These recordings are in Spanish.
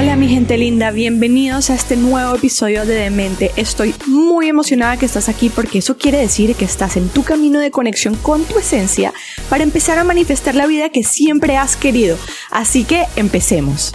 Hola mi gente linda, bienvenidos a este nuevo episodio de Demente. Estoy muy emocionada que estás aquí porque eso quiere decir que estás en tu camino de conexión con tu esencia para empezar a manifestar la vida que siempre has querido. Así que empecemos.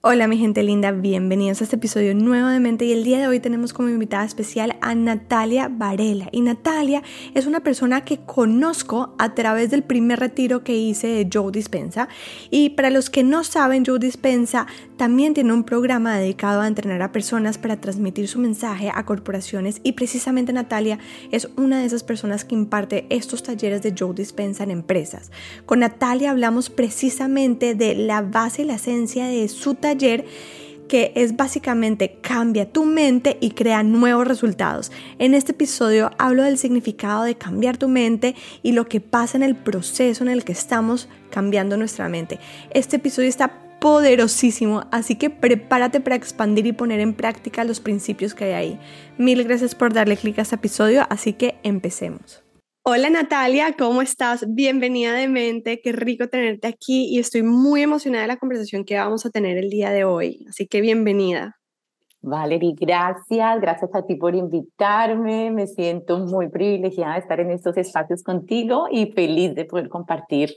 Hola mi gente linda, bienvenidos a este episodio nuevo de Mente y el día de hoy tenemos como invitada especial a Natalia Varela. Y Natalia es una persona que conozco a través del primer retiro que hice de Joe Dispensa. Y para los que no saben Joe Dispensa también tiene un programa dedicado a entrenar a personas para transmitir su mensaje a corporaciones. Y precisamente Natalia es una de esas personas que imparte estos talleres de Joe Dispensa en empresas. Con Natalia hablamos precisamente de la base y la esencia de su taller taller que es básicamente cambia tu mente y crea nuevos resultados. En este episodio hablo del significado de cambiar tu mente y lo que pasa en el proceso en el que estamos cambiando nuestra mente. Este episodio está poderosísimo, así que prepárate para expandir y poner en práctica los principios que hay ahí. Mil gracias por darle clic a este episodio, así que empecemos. Hola Natalia, ¿cómo estás? Bienvenida de mente, qué rico tenerte aquí y estoy muy emocionada de la conversación que vamos a tener el día de hoy, así que bienvenida. Valerie, gracias, gracias a ti por invitarme, me siento muy privilegiada de estar en estos espacios contigo y feliz de poder compartir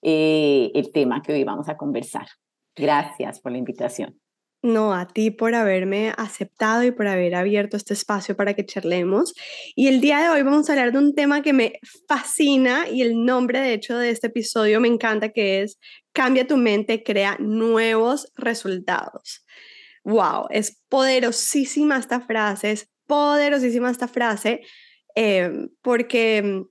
eh, el tema que hoy vamos a conversar. Gracias por la invitación. No, a ti por haberme aceptado y por haber abierto este espacio para que charlemos. Y el día de hoy vamos a hablar de un tema que me fascina y el nombre de hecho de este episodio me encanta que es Cambia tu mente, crea nuevos resultados. Wow, es poderosísima esta frase, es poderosísima esta frase em, porque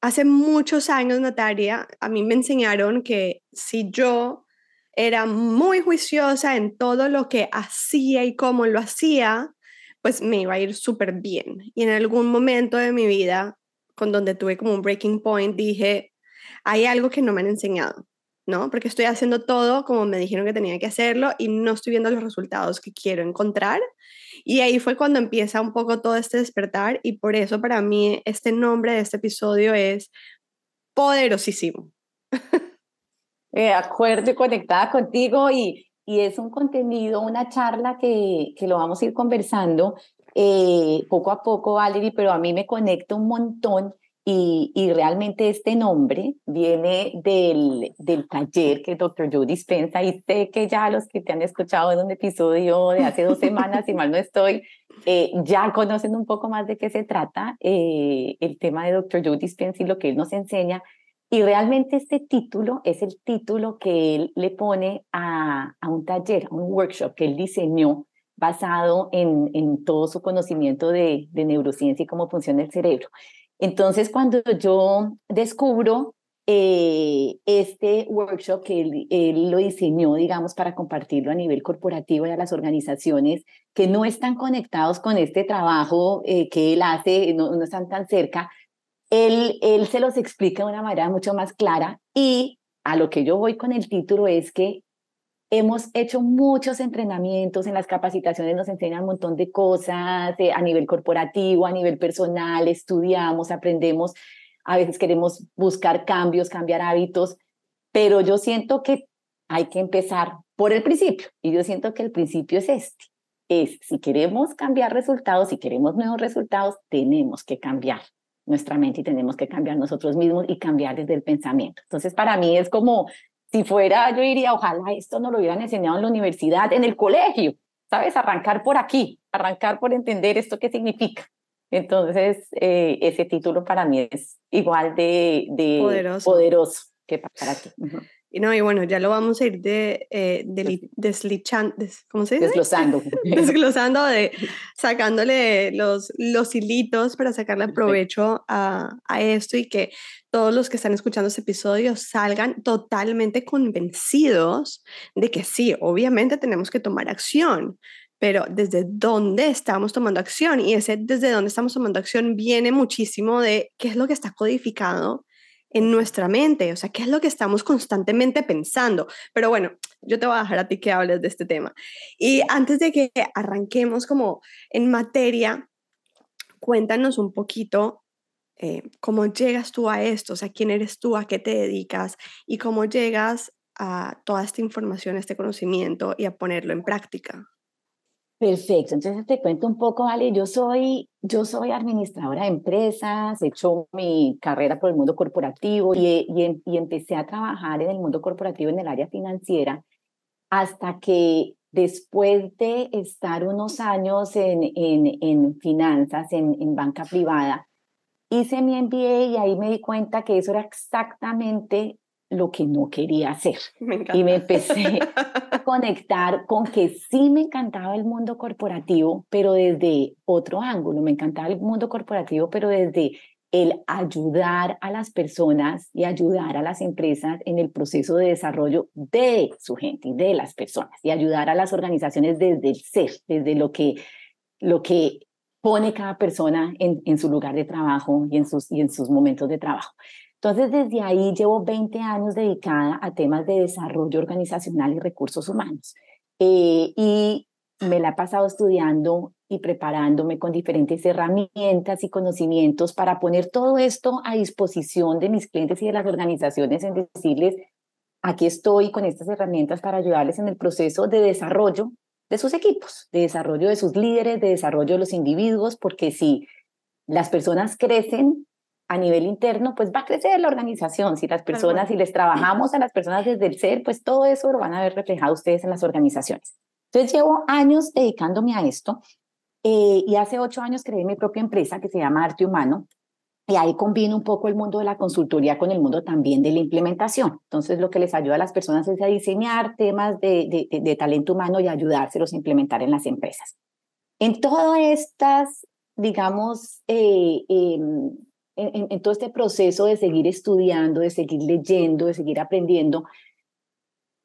hace muchos años, Natalia, a mí me enseñaron que si yo era muy juiciosa en todo lo que hacía y cómo lo hacía, pues me iba a ir súper bien. Y en algún momento de mi vida, con donde tuve como un breaking point, dije, hay algo que no me han enseñado, ¿no? Porque estoy haciendo todo como me dijeron que tenía que hacerlo y no estoy viendo los resultados que quiero encontrar. Y ahí fue cuando empieza un poco todo este despertar y por eso para mí este nombre de este episodio es poderosísimo. eh, acuerdo y conectada contigo y, y es un contenido, una charla que, que lo vamos a ir conversando eh, poco a poco, Valerie, pero a mí me conecta un montón y, y, realmente este nombre viene del, del taller que doctor Joe dispensa y sé que ya los que te han escuchado en un episodio de hace dos semanas, si mal no estoy, eh, ya conocen un poco más de qué se trata eh, el tema de doctor Joe dispensa y lo que él nos enseña. Y realmente este título es el título que él le pone a, a un taller, a un workshop que él diseñó basado en, en todo su conocimiento de, de, neurociencia y cómo funciona el cerebro. Entonces, cuando yo descubro eh, este workshop que él, él, lo diseñó, digamos, para compartirlo a nivel corporativo y a las organizaciones que no están conectados con este trabajo eh, que él hace, no, no están tan cerca, él, él se los explica de una manera mucho más clara y a lo que yo voy con el título es que hemos hecho muchos entrenamientos, en las capacitaciones nos enseñan un montón de cosas eh, a nivel corporativo, a nivel personal, estudiamos, aprendemos, a veces queremos buscar cambios, cambiar hábitos, pero yo siento que hay que empezar por el principio y yo siento que el principio es este, es si queremos cambiar resultados, si queremos nuevos resultados, tenemos que cambiar nuestra mente y tenemos que cambiar nosotros mismos y cambiar desde el pensamiento. Entonces, para mí es como si fuera, yo diría, ojalá esto no lo hubieran enseñado en la universidad, en el colegio, ¿sabes? Arrancar por aquí, arrancar por entender esto qué significa. Entonces, eh, ese título para mí es igual de, de poderoso. poderoso que para ti. Y no, y bueno, ya lo vamos a ir de, eh, de deslichando, ¿cómo se dice? Desglosando. Desglosando, de, sacándole los, los hilitos para sacarle provecho a, a, esto y que todos los que están escuchando este episodio salgan totalmente convencidos de que sí, obviamente tenemos que tomar acción, pero desde dónde estamos tomando acción y ese desde dónde estamos tomando acción viene muchísimo de qué es lo que está codificado en nuestra mente, o sea, qué es lo que estamos constantemente pensando. Pero bueno, yo te voy a dejar a ti que hables de este tema. Y antes de que arranquemos como en materia, cuéntanos un poquito eh, cómo llegas tú a esto, o sea, quién eres tú, a qué te dedicas y cómo llegas a toda esta información, este conocimiento y a ponerlo en práctica? Perfecto, entonces te cuento un poco, Ale, yo soy, yo soy administradora de empresas, he hecho mi carrera por el mundo corporativo y, y, y, empecé a trabajar en el mundo corporativo en el área financiera hasta que después de estar unos años en, en, en finanzas, en, en banca privada, hice mi MBA y ahí me di cuenta que eso era exactamente lo que no quería hacer. y me empecé a conectar con que sí me encantaba el mundo corporativo, pero desde otro ángulo. Me encantaba el mundo corporativo, pero desde el ayudar a las personas y ayudar a las empresas en el proceso de desarrollo de su gente y de las personas y ayudar a las organizaciones desde el ser, desde lo que, lo que pone cada persona en, en su lugar de trabajo y en, sus, y en sus momentos de trabajo. Entonces, desde ahí llevo 20 años dedicada a temas de desarrollo organizacional y recursos humanos. Eh, y me la he pasado estudiando y preparándome con diferentes herramientas y conocimientos para poner todo esto a disposición de mis clientes y de las organizaciones en decirles, aquí estoy con estas herramientas para ayudarles en el proceso de desarrollo de sus equipos, de desarrollo de sus líderes, de desarrollo de los individuos, porque si las personas crecen, a nivel interno, pues va a crecer la organización. Si las personas, si les trabajamos a las personas desde el ser, pues todo eso lo van a ver reflejado ustedes en las organizaciones. Entonces llevo años dedicándome a esto eh, y hace ocho años creé mi propia empresa que se llama Arte Humano y ahí combino un poco el mundo de la consultoría con el mundo también de la implementación. Entonces lo que les ayuda a las personas es a diseñar temas de, de, de talento humano y ayudárselos a implementar en las empresas. En todas estas, digamos, eh, em, en, todo este proceso de seguir estudiando, de seguir leyendo, de seguir aprendiendo,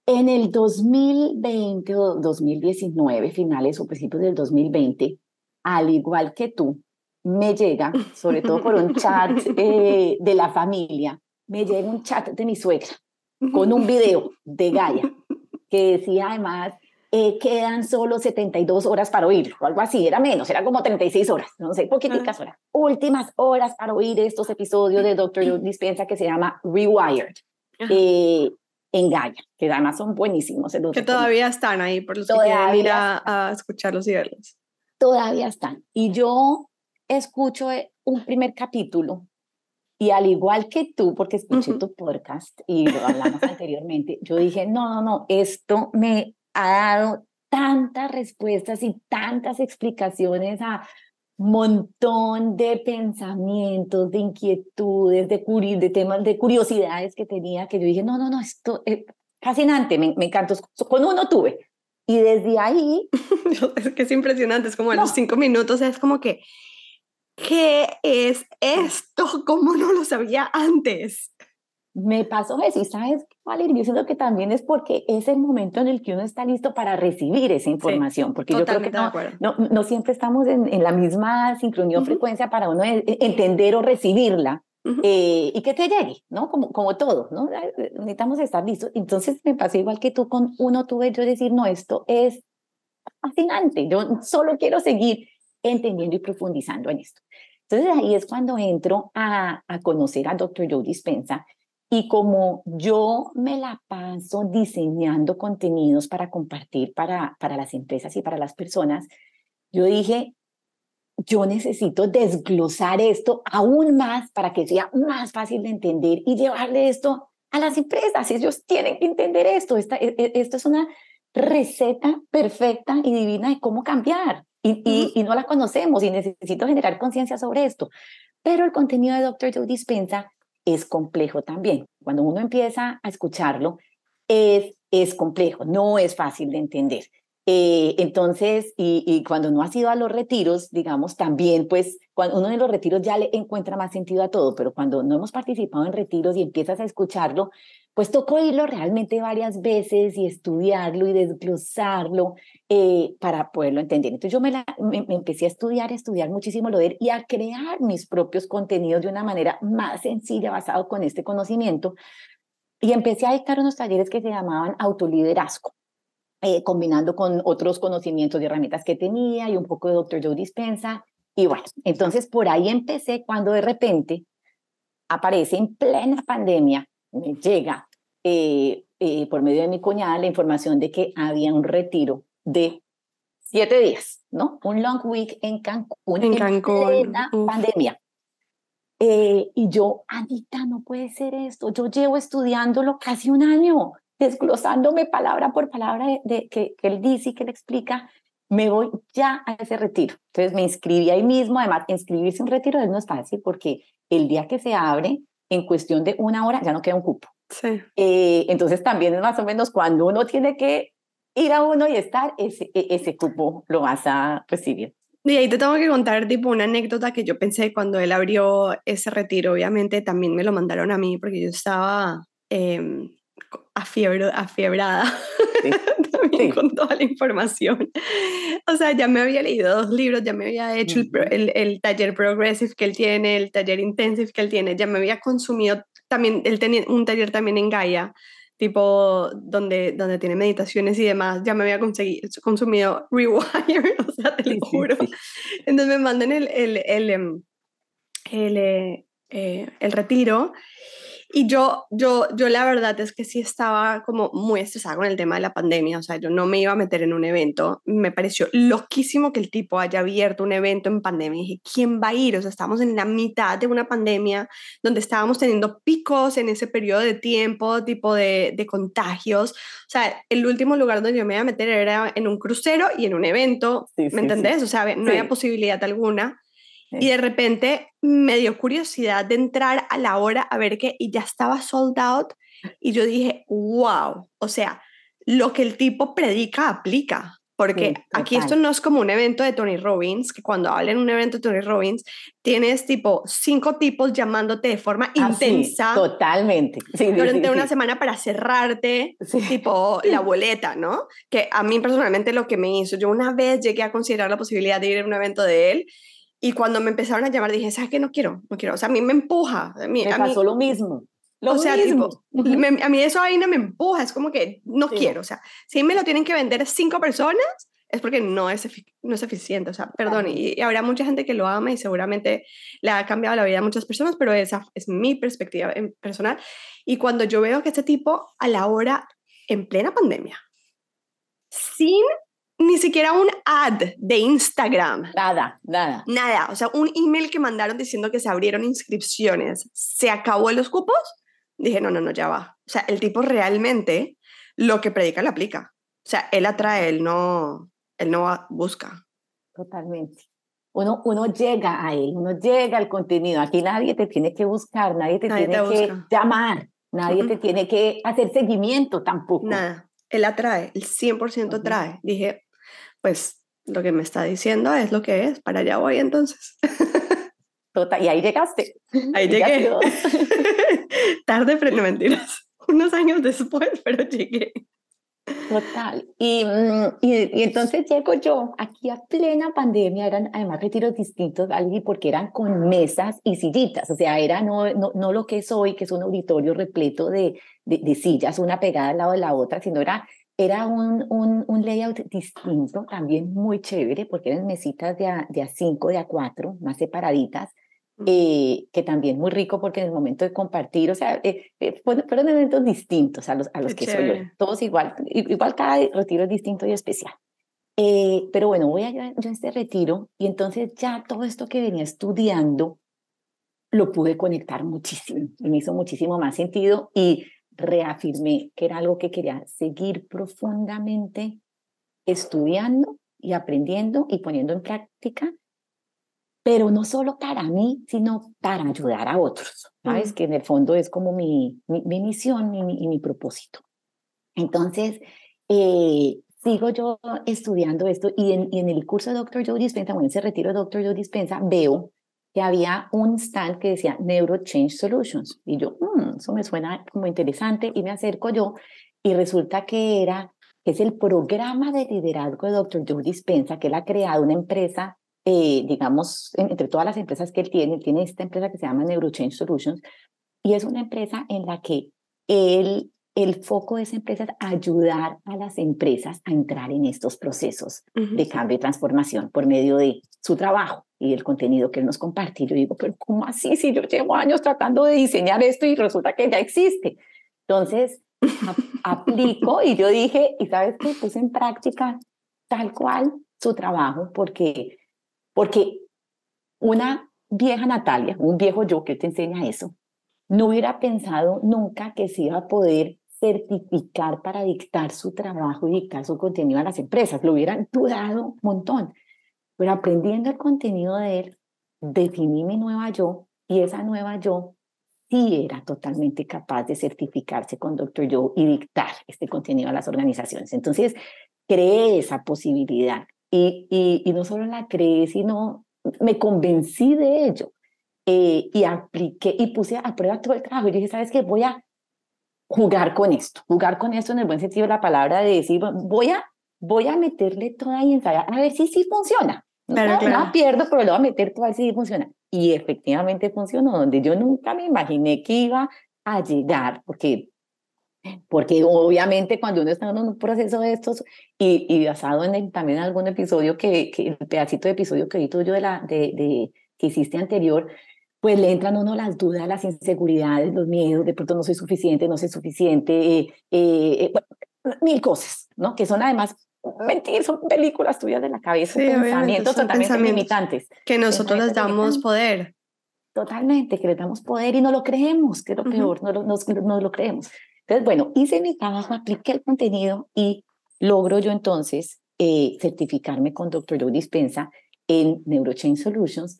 en el 2020 o 2019, finales o principios del 2020, al igual que tú, me llega, sobre todo por un chat eh, de la familia, me llega un chat de mi suegra con un video de Gaia que decía además, eh, quedan solo 72 horas para oírlo, o algo así, era menos, era como 36 horas, no sé, poquiticas horas. Últimas horas para oír estos episodios de Doctor Dispensa que se llama Rewired. Eh, en Gaia, que además son buenísimos. Que todavía están ahí, por los que quieren ir a, escucharlos y verlos. Todavía están. Y yo escucho eh, un primer capítulo y al igual que tú, porque escuché tu podcast y lo hablamos anteriormente, yo dije, no, no, no, esto me ha dado tantas respuestas y tantas explicaciones a montón de pensamientos, de inquietudes, de, de temas, de curiosidades que tenía, que yo dije, no, no, no, esto es fascinante, me, me encantó. Con uno tuve. Y desde ahí... es que es impresionante, es como a los cinco minutos, es como que, ¿qué es esto? ¿Cómo no lo sabía antes? Me pasó eso. Y sabes, Valeria, yo siento que también es porque es el momento en el que uno está listo para recibir esa información. porque yo creo que no, no, no, siempre estamos en, en la misma sincronía o frecuencia para uno e, e, entender o recibirla. Eh, y que te llegue, ¿no? Como, como todo, ¿no? Necesitamos estar listos. Entonces me pasó igual que tú con uno tuve yo decir, no, esto es fascinante, yo solo quiero seguir entendiendo y profundizando en esto. Entonces ahí es cuando entro a, a conocer a Dr. Joe Dispensa y como yo me la paso diseñando contenidos para compartir para, para las empresas y para las personas, yo dije, yo necesito desglosar esto aún más para que sea más fácil de entender y llevarle esto a las empresas. Ellos tienen que entender esto. Esta, e, e, esto es una receta perfecta y divina de cómo cambiar. Y, y, y no la conocemos y necesito generar conciencia sobre esto. Pero el contenido de Dr. Joe Dispensa es complejo también. Cuando uno empieza a escucharlo, es, es complejo, no es fácil de entender. Eh, entonces, y, y, cuando no ha ido a los retiros, digamos, también, pues, cuando uno en los retiros ya le encuentra más sentido a todo, pero cuando no hemos participado en retiros y empiezas a escucharlo, pues tocó oírlo realmente varias veces y estudiarlo y desglosarlo eh, para poderlo entender. Entonces yo me, la, me, empecé a estudiar, a estudiar muchísimo lo de y a crear mis propios contenidos de una manera más sencilla, basado con este conocimiento. Y empecé a dictar unos talleres que se llamaban autoliderazgo. Eh, combinando con otros conocimientos y herramientas que tenía y un poco de Dr. Joe Dispensa. Y bueno, entonces por ahí empecé cuando de repente aparece en plena pandemia, me llega eh, eh, por medio de mi cuñada la información de que había un retiro de siete días, ¿no? Un long week en Cancún. En Cancún. pandemia. Eh, y yo, Anita, no puede ser esto. Yo llevo estudiándolo casi un año, desglosándome palabra por palabra de, que, que él dice y que él explica. Me voy ya a ese retiro. Entonces me inscribí ahí mismo. Además, inscribirse en un retiro no es fácil porque el día que se abre, en cuestión de una hora, ya no queda un cupo. Sí. Eh, entonces también es más o menos cuando uno tiene que ir a uno y estar, ese, e, ese cupo lo vas a recibir. Y ahí te tengo que contar tipo una anécdota que yo pensé cuando él abrió ese retiro, obviamente también me lo mandaron a mí porque yo estaba eh, afiebrada también con toda la información. O sea, ya me había leído dos libros, ya me había hecho el, el, taller Progressive que él tiene, el taller Intensive que él tiene, ya me había consumido también, él tenía un taller también en Gaia tipo donde, donde tiene meditaciones y demás, ya me había conseguido, consumido Rewire, o sea, te lo juro. Entonces me mandan el, el, el, em, el, eh, eh, el retiro y yo, yo, yo la verdad es que sí estaba como muy estresada con el tema de la pandemia, o sea, yo no me iba a meter en un evento. Me pareció loquísimo que el tipo haya abierto un evento en pandemia. Y dije, ¿quién va a ir? O sea, estamos en la mitad de una pandemia donde estábamos teniendo picos en ese periodo de tiempo, tipo de, de contagios. O sea, el último lugar donde yo me iba a meter era en un crucero y en un evento, ¿me entendés? O sea, no había posibilidad alguna. Y de repente me dio curiosidad de entrar a la hora a ver qué, y ya estaba sold out. Y yo dije, wow, o sea, lo que el tipo predica aplica. Porque aquí esto no es como un evento de Tony Robbins, que cuando hablan en un evento de Tony Robbins, tienes tipo cinco tipos llamándote de forma ah, intensa. totalmente. durante una semana para cerrarte, tipo la boleta, ¿no? Que a mí personalmente lo que me hizo, yo una vez llegué a considerar la posibilidad de ir a un evento de él y cuando me empezaron a llamar dije, ¿sabes qué? No quiero, no quiero. O sea, a mí me empuja. A mí, me a pasó lo mismo. Lo o sea, tipo, a mí eso ahí no me empuja, es como que no quiero. O sea, si me lo tienen que vender cinco personas, es porque no es, no es eficiente. O sea, perdón, y, habrá mucha gente que lo ama y seguramente le ha cambiado la vida a muchas personas, pero esa es mi perspectiva personal. Y cuando yo veo que este tipo, a la hora, en plena pandemia, sin ni siquiera un ad de Instagram. Nada, nada. Nada. O sea, un email que mandaron diciendo que se abrieron inscripciones. ¿Se acabó los cupos? Dije, no, no, no, ya va. O sea, el tipo realmente lo que predica lo aplica. O sea, él atrae, él no, él no busca. Totalmente. Uno, uno llega a él, uno llega al contenido. Aquí nadie te tiene que buscar, nadie te tiene que llamar, nadie te tiene que hacer seguimiento tampoco. Nada. Él atrae, el 100% atrae. Dije, pues lo que me está diciendo es lo que es, para allá voy entonces. Total, y ahí llegaste. Ahí llegué. Tarde, pero no mentiras. Unos años después, pero llegué. Total. Y, mm, y, y, entonces llego yo aquí a plena pandemia, eran además retiros distintos, porque eran con mesas y sillitas, o sea, era no, no, no lo que es hoy, que es un auditorio repleto de, de, de sillas, una pegada al lado de la otra, sino era era un, un, un, layout distinto, también muy chévere, porque eran mesitas de a, de a cinco, de a cuatro, más separaditas, eh, que también muy rico porque en el momento de compartir, o sea, eh, eh, fueron eventos distintos a los, a los que soy yo, todos igual, igual cada retiro es distinto y especial. pero bueno, voy a yo a este retiro y entonces ya todo esto que venía estudiando lo pude conectar muchísimo, me hizo muchísimo más sentido y reafirmé que era algo que quería seguir profundamente estudiando y aprendiendo y poniendo en práctica, pero no solo para mí, sino para ayudar a otros, ¿sabes? Mm. Que en el fondo es como mi, mi, misión y mi, mi, propósito. Entonces, eh, sigo yo estudiando esto y en, y en el curso de Dr. Joe Dispensa, o en ese retiro de Dr. Joe Dispensa, veo que había un stand que decía Neuro Change Solutions. Y yo, mmm, eso me suena como interesante y me acerco yo y resulta que era, es el programa de liderazgo de Dr. Joe Dispensa, que él ha creado una empresa, eh, digamos, entre todas las empresas que él tiene, tiene esta empresa que se llama Neuro Change Solutions y es una empresa en la que él el foco de esa empresa es ayudar a las empresas a entrar en estos procesos de cambio y transformación por medio de su trabajo y el contenido que él nos comparte. Y yo digo, pero ¿cómo así? Si yo llevo años tratando de diseñar esto y resulta que ya existe. Entonces, aplico y yo dije, y sabes qué, puse en práctica tal cual su trabajo, porque, porque una vieja Natalia, un viejo yo que te enseña eso, no hubiera pensado nunca que se iba a poder certificar para dictar su trabajo y dictar su contenido a las empresas. Lo hubieran dudado un montón. Pero aprendiendo el contenido de él, definí mi nueva yo y esa nueva yo sí era totalmente capaz de certificarse con Dr. Joe y dictar este contenido a las organizaciones. Entonces, creé esa posibilidad y, y, no solo la creé, sino me convencí de ello eh, y apliqué y puse a prueba todo el trabajo. Y dije, ¿sabes qué? Voy a jugar con esto, jugar con esto en el buen sentido de la palabra, de decir, voy a, voy a meterle toda y ensayar, a ver si sí funciona. No, claro, pierdo, pero lo voy a meter todo a ver si funciona. Y efectivamente funcionó, donde yo nunca me imaginé que iba a llegar, porque porque obviamente cuando uno está en un proceso de estos y, y basado en también en algún episodio que, que, el pedacito de episodio que vi tuyo de la de, de, que hiciste anterior pues le entran a uno las dudas las inseguridades los miedos de pronto no soy suficiente no soy suficiente eh, eh, mil cosas no que son además mentir son películas tuyas de la cabeza pensamientos totalmente limitantes. que nosotros les damos poder. Totalmente que les damos poder y no lo creemos que es lo peor no, no, no lo creemos. Entonces, bueno, hice mi trabajo, apliqué el contenido y logro yo entonces eh, certificarme con Dr. Joe Dispensa en Neurochain Solutions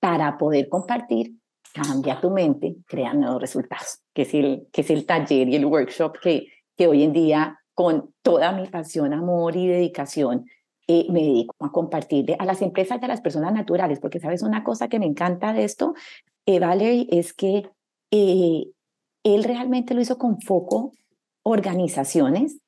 para poder compartir Cambia tu mente, crea nuevos resultados, que es el, que es el taller y el workshop que, que hoy en día, con toda mi pasión, amor y dedicación, eh, me dedico a compartirle a las empresas y a las personas naturales, porque sabes una cosa que me encanta de esto, eh, Valerie, es que eh, él realmente lo hizo con foco organizaciones,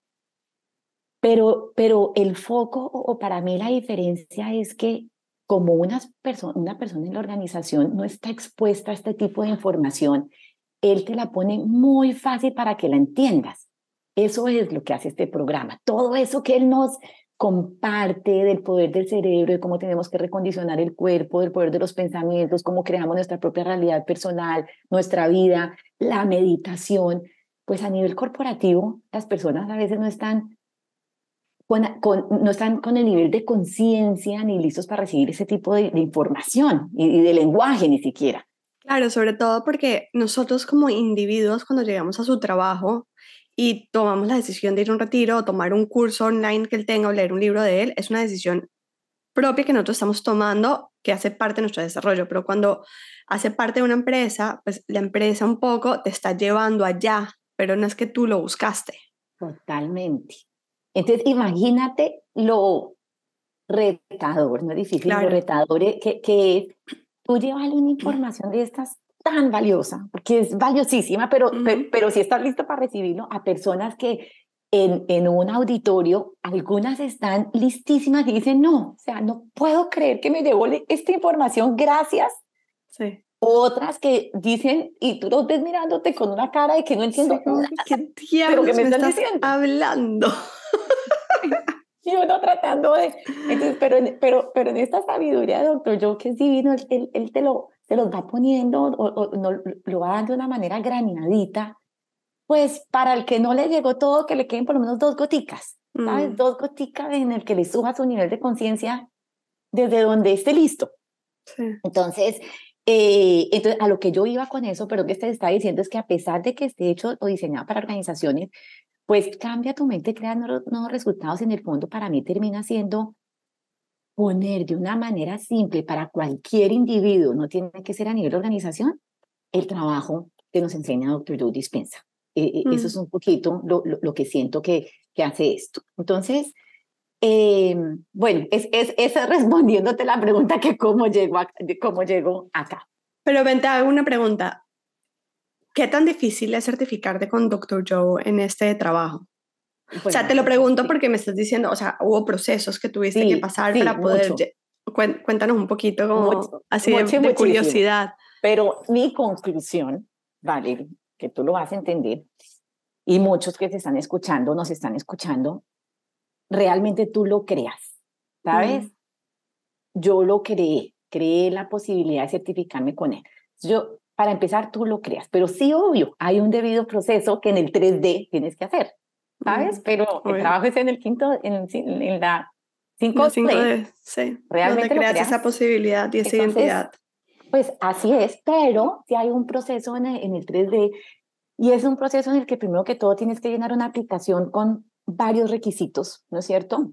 pero, pero el foco, o para mí la diferencia es que como una, persona una persona en la organización no está expuesta a este tipo de información, él te la pone muy fácil para que la entiendas. Eso es lo que hace este programa. Todo eso que él nos comparte del poder del cerebro, de cómo tenemos que recondicionar el cuerpo, del poder de los pensamientos, cómo creamos nuestra propia realidad personal, nuestra vida, la meditación, pues a nivel corporativo las personas a veces no están con, no están con el nivel de conciencia ni listos para recibir ese tipo de, información y, y de lenguaje ni siquiera. Claro, sobre todo porque nosotros como individuos cuando llegamos a su trabajo y tomamos la decisión de ir a un retiro o tomar un curso online que él tenga o leer un libro de él, es una decisión propia que nosotros estamos tomando que hace parte de nuestro desarrollo, pero cuando hace parte de una empresa, pues la empresa un poco te está llevando allá, pero no es que tú lo buscaste. Totalmente. Entonces, imagínate lo retador, no es difícil, lo retador que, que tú llevas una información de estas tan valiosa, porque es valiosísima, pero, pero, si estás listo para recibirlo a personas que en, en un auditorio, algunas están listísimas y dicen, no, o sea, no puedo creer que me devuelve esta información, gracias. Sí. Otras que dicen, y tú los ves mirándote con una cara de que no entiendo ¿Qué diablos me, estás diciendo? hablando? y uno tratando de... Entonces, pero, pero, pero en esta sabiduría, doctor Joe, que es divino, él, él te lo se los va poniendo o, no, lo va dando de una manera granadita, pues para el que no le llegó todo, que le queden por lo menos dos goticas, ¿sabes? Mm. Dos goticas en el que le suba su nivel de conciencia desde donde esté listo. Entonces, eh, entonces, a lo que yo iba con eso, pero que te está diciendo es que a pesar de que esté hecho o diseñado para organizaciones, pues cambia tu mente, crea nuevos, nuevos resultados. En el fondo, para mí termina siendo poner de una manera simple para cualquier individuo, no tiene que ser a nivel de organización, el trabajo que nos enseña Dr. Joe Dispensa. Eh, Eso mm. es un poquito lo, lo, que siento que, que hace esto. Entonces, eh, bueno, es, es, es, respondiéndote la pregunta que cómo llego, cómo llego acá. Pero ven, te hago una pregunta. ¿Qué tan difícil es certificarte con Dr. Joe en este trabajo? O sea, te lo pregunto porque me estás diciendo, o sea, hubo procesos que tuviste que pasar para poder... Cuéntanos un poquito como así de, curiosidad. Pero mi conclusión, vale, que tú lo vas a entender, y muchos que te están escuchando, nos están escuchando, realmente tú lo creas, ¿sabes? Mm. Yo lo creé, creé la posibilidad de certificarme con él. Yo para empezar, tú lo creas. Pero sí, obvio, hay un debido proceso que en el 3D tienes que hacer, ¿sabes? Pero el trabajo es en el quinto, en, en la 5D. sí. Realmente creas, esa posibilidad y esa identidad. Pues así es, pero si hay un proceso en el, en el 3D y es un proceso en el que primero que todo tienes que llenar una aplicación con varios requisitos, ¿no es cierto?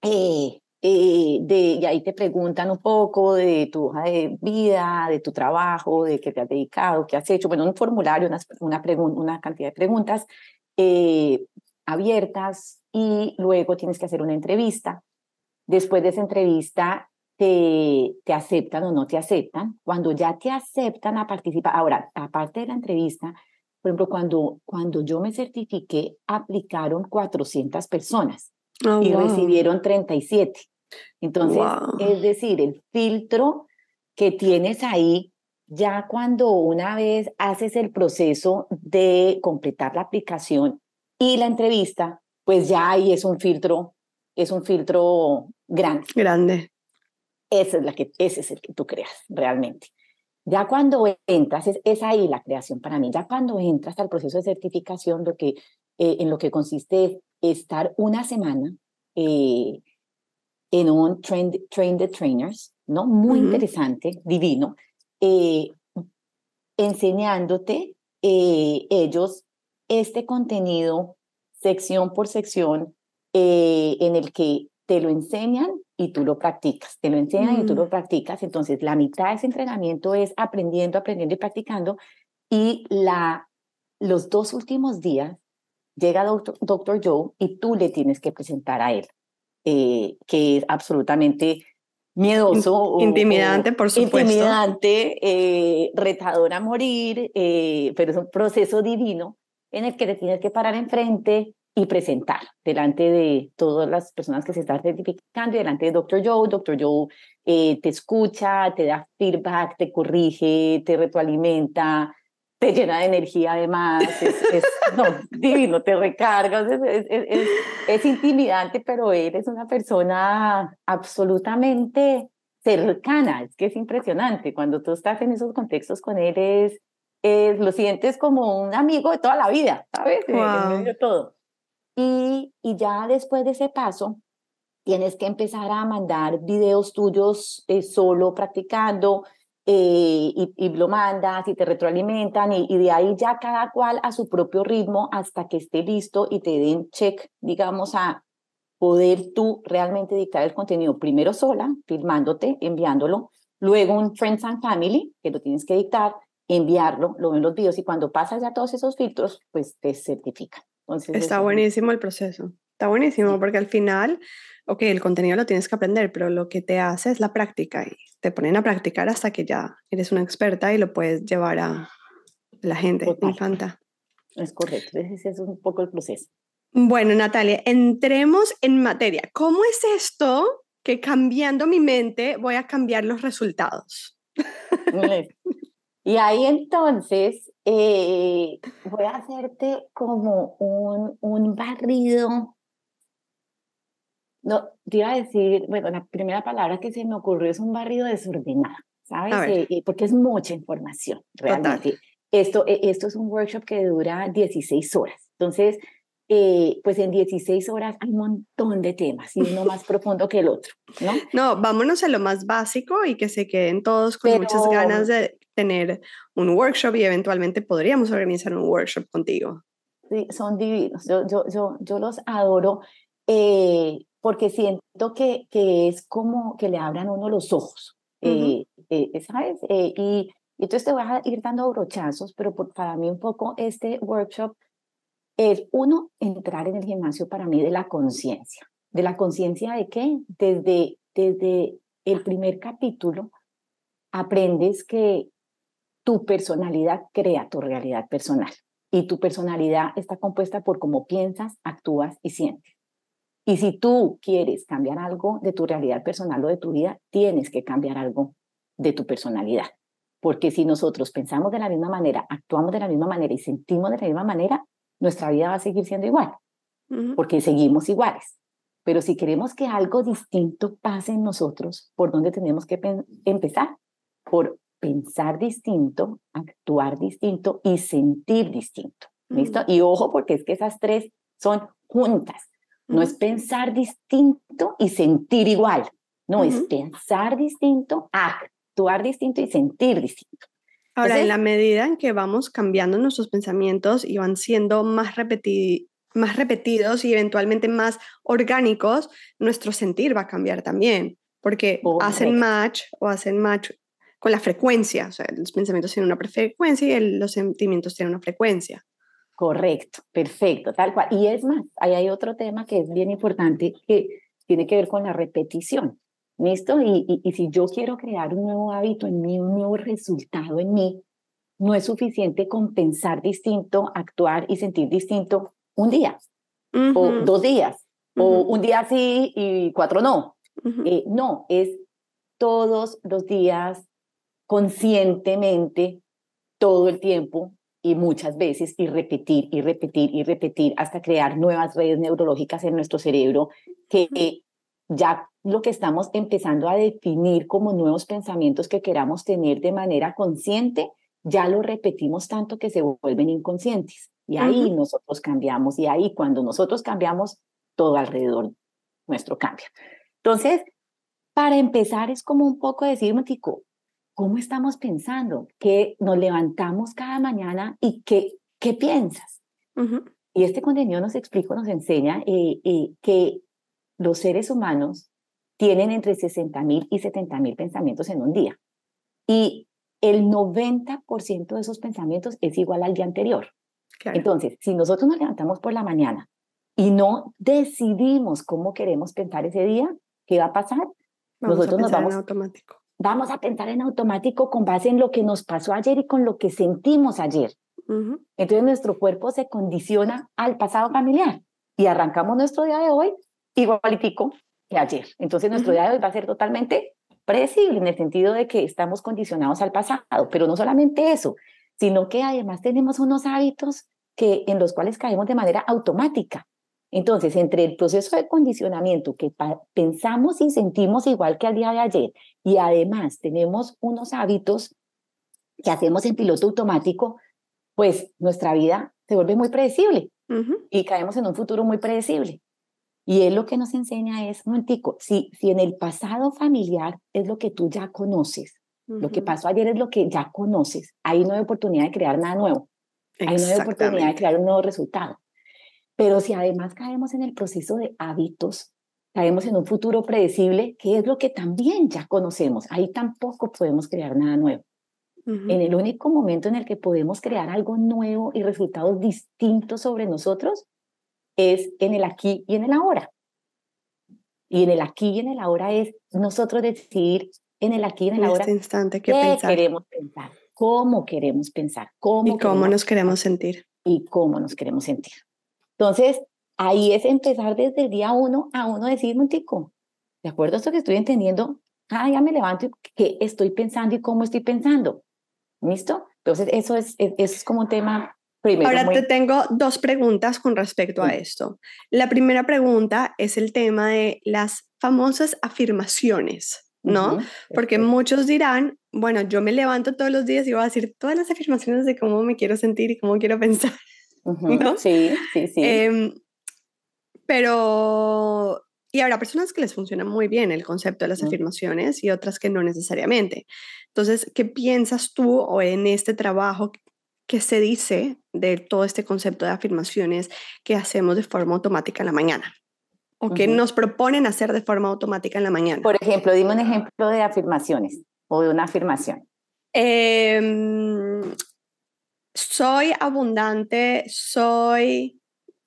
Eh, eh, de, y ahí te preguntan un poco de tu hoja de vida, de tu trabajo, de qué te has dedicado, qué has hecho. Bueno, un formulario, una, una, una cantidad de preguntas eh, abiertas y luego tienes que hacer una entrevista. Después de esa entrevista, te, te aceptan o no te aceptan. Cuando ya te aceptan a participar, ahora, aparte de la entrevista, por ejemplo, cuando, cuando yo me certifiqué, aplicaron 400 personas oh, y recibieron 37. Entonces, es decir, el filtro que tienes ahí, ya cuando una vez haces el proceso de completar la aplicación y la entrevista, pues ya ahí es un filtro, es un filtro grande. Grande. Ese es, la que, ese es el que tú creas realmente. Ya cuando entras, es, ahí la creación para mí, ya cuando entras al proceso de certificación, lo que, eh, en lo que consiste es estar una semana eh, en un train, train the trainers, ¿no? Muy interesante, divino, eh, enseñándote eh, ellos este contenido sección por sección eh, en el que te lo enseñan y tú lo practicas, te lo enseñan y tú lo mm. practicas. Entonces, la mitad de ese entrenamiento es aprendiendo, aprendiendo y practicando. Y la, los dos últimos días llega Doctor, Doctor Joe y tú le tienes que presentar a él eh, que es absolutamente miedoso. Intimidante, por supuesto. Intimidante, eh, retador a morir, eh, pero es un proceso divino en el que te tienes que parar enfrente y presentar delante de todas las personas que se están certificando y delante de Dr. Joe. Dr. Joe te escucha, te da feedback, te corrige, te retroalimenta, te llena de energía además, es, no, divino, te recargas, es, es, es, intimidante, pero él es una persona absolutamente cercana, es que es impresionante, cuando tú estás en esos contextos con él es, lo sientes como un amigo de toda la vida, ¿sabes? Wow. De todo. Y, y ya después de ese paso, tienes que empezar a mandar videos tuyos eh, solo practicando, eh, y, lo mandas y te retroalimentan y, de ahí ya cada cual a su propio ritmo hasta que esté listo y te den check, digamos, a poder tú realmente dictar el contenido, primero sola, filmándote, enviándolo, luego un Friends and Family, que lo tienes que dictar, enviarlo, lo ven los videos y cuando pasas ya todos esos filtros, pues te certifican. Entonces, Está buenísimo el proceso. Está buenísimo porque al final, ok, el contenido lo tienes que aprender, pero lo que te hace es la práctica y te ponen a practicar hasta que ya eres una experta y lo puedes llevar a la gente. Me encanta. Es correcto, ese es un poco el proceso. Bueno, Natalia, entremos en materia. ¿Cómo es esto que cambiando mi mente voy a cambiar los resultados? Y ahí entonces eh, voy a hacerte como un, un barrido no, te iba a decir, bueno, la primera palabra que se me ocurrió es un barrido desordenado, ¿sabes? Eh, porque es mucha información, realmente. Esto, eh, esto es un workshop que dura 16 horas. Entonces, eh, pues en 16 horas hay un montón de temas y uno más profundo que el otro, ¿no? No, vámonos a lo más básico y que se queden todos con muchas ganas de tener un workshop y eventualmente podríamos organizar un workshop contigo. Sí, son divinos, yo, yo, yo, yo los adoro. Eh, porque siento que, que es como que le abran uno los ojos, eh, eh, ¿sabes? Eh, y, entonces te voy a ir dando brochazos, pero para mí un poco este workshop es, uno, entrar en el gimnasio para mí de la conciencia. ¿De la conciencia de qué? Desde, desde el primer capítulo aprendes que tu personalidad crea tu realidad personal y tu personalidad está compuesta por cómo piensas, actúas y sientes. Y si tú quieres cambiar algo de tu realidad personal o de tu vida, tienes que cambiar algo de tu personalidad. Porque si nosotros pensamos de la misma manera, actuamos de la misma manera y sentimos de la misma manera, nuestra vida va a seguir siendo igual, porque seguimos iguales. Pero si queremos que algo distinto pase en nosotros, ¿por dónde tenemos que empezar? Por pensar distinto, actuar distinto y sentir distinto. ¿Listo? Y ojo, porque es que esas tres son juntas. No es pensar distinto y sentir igual. No, es pensar distinto, actuar distinto y sentir distinto. Ahora, en la medida en que vamos cambiando nuestros pensamientos y van siendo más, más repetidos y eventualmente más orgánicos, nuestro sentir va a cambiar también, porque hacen match o hacen match con la frecuencia. O sea, los pensamientos tienen una frecuencia y los sentimientos tienen una frecuencia. Correcto, perfecto, tal cual. Y es más, ahí hay otro tema que es bien importante que tiene que ver con la repetición. ¿Listo? Y, y, si yo quiero crear un nuevo hábito en mí, un nuevo resultado en mí, no es suficiente con pensar distinto, actuar y sentir distinto un día, o dos días, o un día sí y cuatro no. Eh, no, es todos los días, conscientemente, todo el tiempo, y muchas veces y repetir y repetir y repetir hasta crear nuevas redes neurológicas en nuestro cerebro que ya lo que estamos empezando a definir como nuevos pensamientos que queramos tener de manera consciente, ya lo repetimos tanto que se vuelven inconscientes. Y ahí nosotros cambiamos y ahí cuando nosotros cambiamos, todo alrededor nuestro cambia. Entonces, para empezar es como un poco decir, Matico, ¿cómo estamos pensando? ¿Qué nos levantamos cada mañana y qué, qué piensas? Y este contenido nos explica, nos enseña eh, eh, que los seres humanos tienen entre 60.000 y 70.000 pensamientos en un día. Y el 90% de esos pensamientos es igual al día anterior. Entonces, si nosotros nos levantamos por la mañana y no decidimos cómo queremos pensar ese día, ¿qué va a pasar? nosotros nos vamos automático. Vamos a pensar en automático con base en lo que nos pasó ayer y con lo que sentimos ayer. Entonces nuestro cuerpo se condiciona al pasado familiar y arrancamos nuestro día de hoy igualitico que ayer. Entonces nuestro día de hoy va a ser totalmente predecible en el sentido de que estamos condicionados al pasado, pero no solamente eso, sino que además tenemos unos hábitos que, en los cuales caemos de manera automática. Entonces, entre el proceso de condicionamiento que pensamos y sentimos igual que al día de ayer y además tenemos unos hábitos que hacemos en piloto automático, pues nuestra vida se vuelve muy predecible y caemos en un futuro muy predecible. Y él lo que nos enseña es, momentico, si, si en el pasado familiar es lo que tú ya conoces, lo que pasó ayer es lo que ya conoces, ahí no hay oportunidad de crear nada nuevo, ahí no hay oportunidad de crear un nuevo resultado. Pero si además caemos en el proceso de hábitos, caemos en un futuro predecible, que es lo que también ya conocemos, ahí tampoco podemos crear nada nuevo. En el único momento en el que podemos crear algo nuevo y resultados distintos sobre nosotros es en el aquí y en el ahora. Y en el aquí y en el ahora es nosotros decidir en el aquí y en el ahora este instante qué queremos pensar, cómo queremos pensar, cómo y cómo nos queremos sentir. Y cómo nos queremos sentir. Entonces, ahí es empezar desde el día uno a uno decir, Montico, de acuerdo a esto que estoy entendiendo, ah, ya me levanto y qué estoy pensando y cómo estoy pensando. ¿Listo? Entonces, eso es, eso es como un tema Ahora te tengo dos preguntas con respecto a esto. La primera pregunta es el tema de las famosas afirmaciones, ¿no? Porque muchos dirán, bueno, yo me levanto todos los días y voy a decir todas las afirmaciones de cómo me quiero sentir y cómo quiero pensar, ¿no? Sí, sí, sí. Em, pero, y habrá personas que les funciona muy bien el concepto de las afirmaciones y otras que no necesariamente. Entonces, ¿qué piensas tú o en este trabajo que se dice de todo este concepto de afirmaciones que hacemos de forma automática en la mañana o que nos proponen hacer de forma automática en la mañana. Por ejemplo, dime un ejemplo de afirmaciones o de una afirmación. Em, soy abundante, soy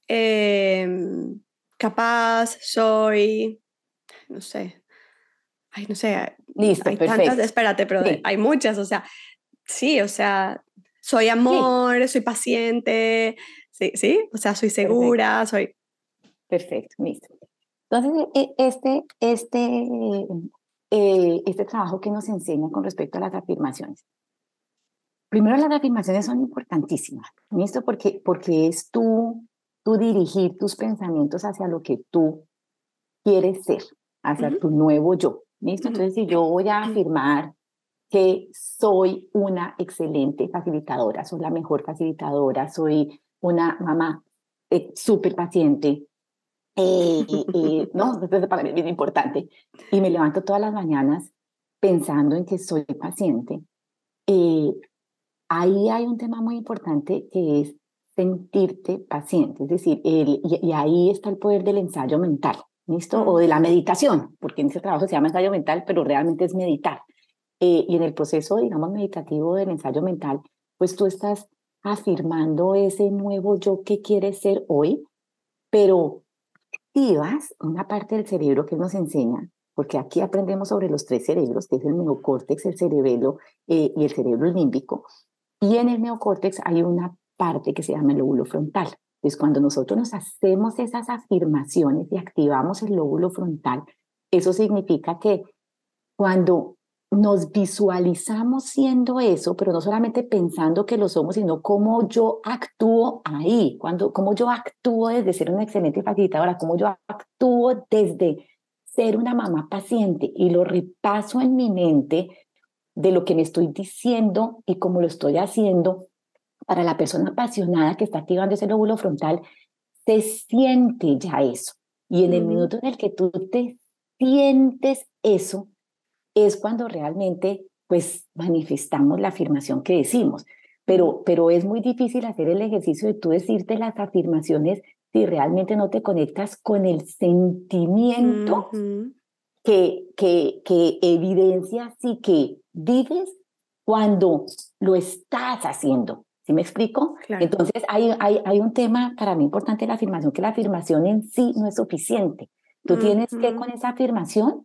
em, capaz, soy, no sé, ay, no sé. Listo, hay Tantas, espérate, pero hay muchas, o sea, sí, o sea, soy amor, soy paciente, sí, sí, o sea, soy segura, soy... Perfecto, listo. Entonces, e, este, este, eh, este trabajo que nos enseña con respecto a las afirmaciones. Primero, las afirmaciones son importantísimas, ¿listo? Porque, porque es tú, tú dirigir tus pensamientos hacia lo que tú quieres ser, hacia tu nuevo yo, ¿listo? Entonces, si yo voy a afirmar que soy una excelente facilitadora, soy la mejor facilitadora, soy una mamá eh, súper paciente. Eh, eh, no, esto para mí es bien importante. Y me levanto todas las mañanas pensando en que soy paciente. Ahí hay un tema muy importante que es sentirte paciente, es decir, el, y, ahí está el poder del ensayo mental, ¿listo? O de la meditación, porque en ese trabajo se llama ensayo mental, pero realmente es meditar. Eh, y en el proceso, digamos, meditativo del ensayo mental, pues tú estás afirmando ese nuevo yo que quieres ser hoy, pero activas una parte del cerebro que nos enseña, porque aquí aprendemos sobre los tres cerebros, que es el neocórtex, el cerebelo eh, y el cerebro límbico, y en el neocórtex hay una parte que se llama el lóbulo frontal. Entonces, cuando nosotros nos hacemos esas afirmaciones y activamos el lóbulo frontal, eso significa que cuando nos visualizamos siendo eso, pero no solamente pensando que lo somos, sino cómo yo actúo ahí, cuando, cómo yo actúo desde ser una excelente facilitadora, cómo yo actúo desde ser una mamá paciente y lo repaso en mi mente de lo que me estoy diciendo y cómo lo estoy haciendo, para la persona apasionada que está activando ese lóbulo frontal, se siente ya eso. Y en el minuto en el que tú te sientes eso, es cuando realmente pues manifestamos la afirmación que decimos. Pero, pero es muy difícil hacer el ejercicio de tú decirte las afirmaciones si realmente no te conectas con el sentimiento que, que, que evidencias y que dices cuando lo estás haciendo. ¿Sí me explico? Entonces hay, hay, hay, un tema para mí importante de la afirmación, que la afirmación en sí no es suficiente. Tú tienes que con esa afirmación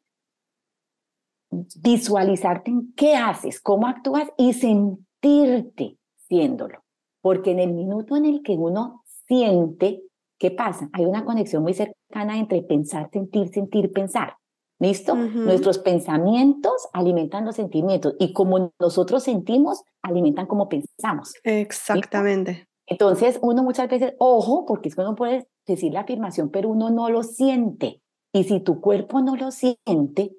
visualizarte en qué haces, cómo actúas y sentirte siéndolo. Porque en el minuto en el que uno siente, ¿qué pasa? Hay una conexión muy cercana entre pensar, sentir, sentir, pensar. ¿Listo? Nuestros pensamientos alimentan los sentimientos y como nosotros sentimos, alimentan como pensamos. Exactamente. Entonces, uno muchas veces, ojo, porque es que uno puede decir la afirmación, pero uno no lo siente. Y si tu cuerpo no lo siente,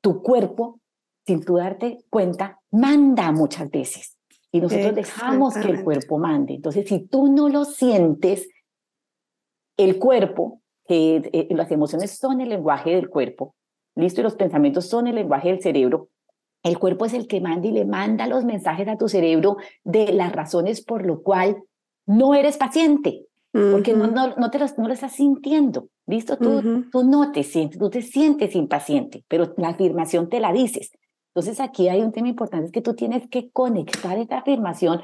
tu cuerpo, sin tú darte cuenta, manda muchas veces. Y nosotros dejamos que el cuerpo mande. Entonces, si tú no lo sientes, el cuerpo, que eh, las emociones son el lenguaje del cuerpo, ¿listo? Y los pensamientos son el lenguaje del cerebro. El cuerpo es el que manda y le manda los mensajes a tu cerebro de las razones por lo cual no eres paciente, porque no, no, te no lo estás sintiendo, ¿listo? Tú, tú no te sientes, tú te sientes impaciente, pero la afirmación te la dices. Entonces aquí hay un tema importante, es que tú tienes que conectar esta afirmación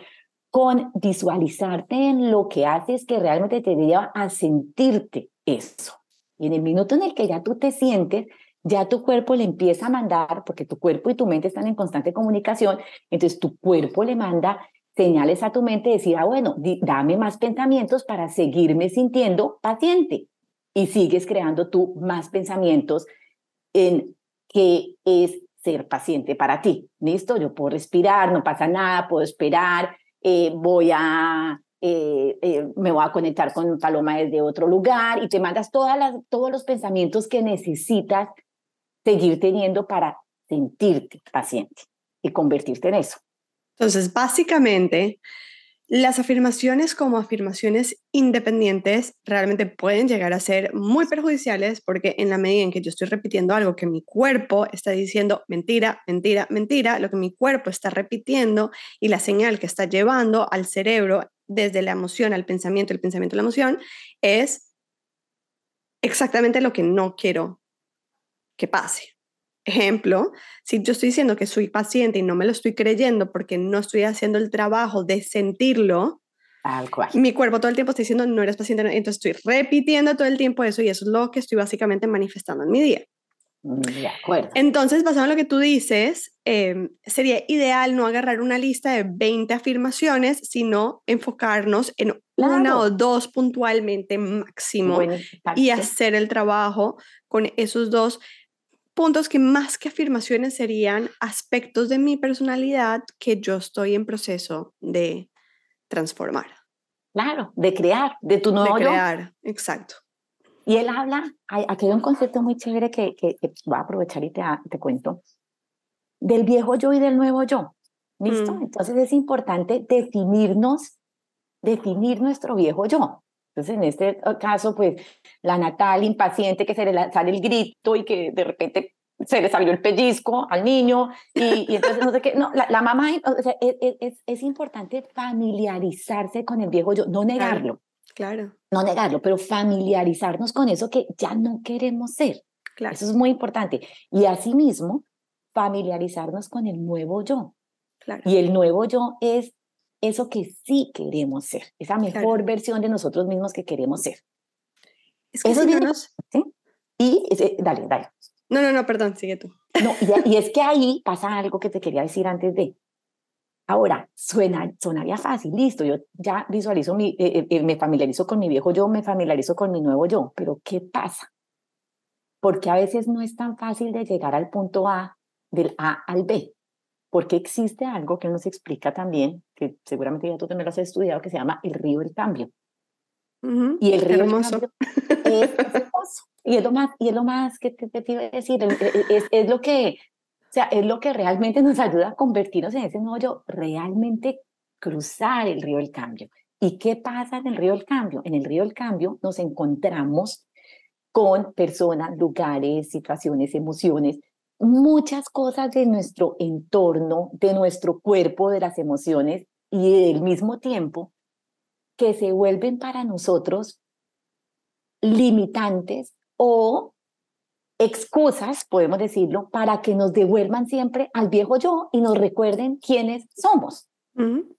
con visualizarte en lo que haces que realmente te lleva a sentirte eso. Y en el minuto en el que ya tú te sientes, ya tu cuerpo le empieza a mandar, porque tu cuerpo y tu mente están en constante comunicación, entonces tu cuerpo le manda señales a tu mente, decir, ah, bueno, dame más pensamientos para seguirme sintiendo paciente. Y sigues creando tú más pensamientos en qué es ser paciente para ti. ¿Listo? Yo puedo respirar, no pasa nada, puedo esperar, eh, voy a, eh, eh, me voy a conectar con Paloma desde otro lugar y te mandas todas las, todos los pensamientos que necesitas seguir teniendo para sentirte paciente y convertirte en eso. Entonces, básicamente, las afirmaciones como afirmaciones independientes realmente pueden llegar a ser muy perjudiciales porque en la medida en que yo estoy repitiendo algo que mi cuerpo está diciendo mentira, mentira, mentira, lo que mi cuerpo está repitiendo y la señal que está llevando al cerebro desde la emoción al pensamiento, el pensamiento a la emoción, es exactamente lo que no quiero que pase. Ejemplo, si yo estoy diciendo que soy paciente y no me lo estoy creyendo porque no estoy haciendo el trabajo de sentirlo, mi cuerpo todo el tiempo está diciendo no eres paciente, entonces estoy repitiendo todo el tiempo eso y eso es lo que estoy básicamente manifestando en mi día. Mm, de acuerdo. Entonces, basado en lo que tú dices, em, sería ideal no agarrar una lista de 20 afirmaciones, sino enfocarnos en una o dos puntualmente máximo y hacer el trabajo con esos dos puntos que más que afirmaciones serían aspectos de mi personalidad que yo estoy en proceso de transformar. Claro, de crear, de tu nuevo De crear, exacto. Y él habla, aquí hay un concepto muy chévere que, que, voy a aprovechar y te, te cuento. del viejo yo y del nuevo yo. ¿Listo? Mm. Entonces es importante definirnos, definir nuestro viejo yo. Entonces, en este caso, pues, la natal impaciente que se le sale el grito y que de repente se le salió el pellizco al niño y, y entonces no sé qué, no, la, la mamá, o sea, es, es, es, importante familiarizarse con el viejo yo, no negarlo. Claro. No negarlo, pero familiarizarnos con eso que ya no queremos ser. Claro. Eso es muy importante. Y asimismo, familiarizarnos con el nuevo yo. Claro. Y el nuevo yo es eso que sí queremos ser, esa mejor Claro. versión de nosotros mismos que queremos ser. Es que Eso si no nos- ¿sí? Y ese- dale, dale. No, no, no, perdón, sigue tú. No, y, y es que ahí pasa algo que te quería decir antes de. Ahora, suena, sonaría fácil, listo, yo ya visualizo, mi, eh, eh, eh, me familiarizo con mi viejo yo, me familiarizo con mi nuevo yo, pero ¿qué pasa? Porque a veces no es tan fácil de llegar al punto A, del A al B, porque existe algo que nos explica también, que seguramente ya tú también lo has estudiado, que se llama el río del cambio. Y el río del Hermoso. cambio es hermoso. Y es lo más, y es lo más que te, te iba a decir, e- es, es lo que, o sea, es lo que realmente nos ayuda a convertirnos en ese nuevo yo, realmente cruzar el río del cambio. ¿Y qué pasa en el río del cambio? En el río del cambio nos encontramos con personas, lugares, situaciones, emociones, muchas cosas de nuestro entorno, de nuestro cuerpo, de las emociones y del mismo tiempo que se vuelven para nosotros limitantes o excusas, podemos decirlo, para que nos devuelvan siempre al viejo yo y nos recuerden quiénes somos.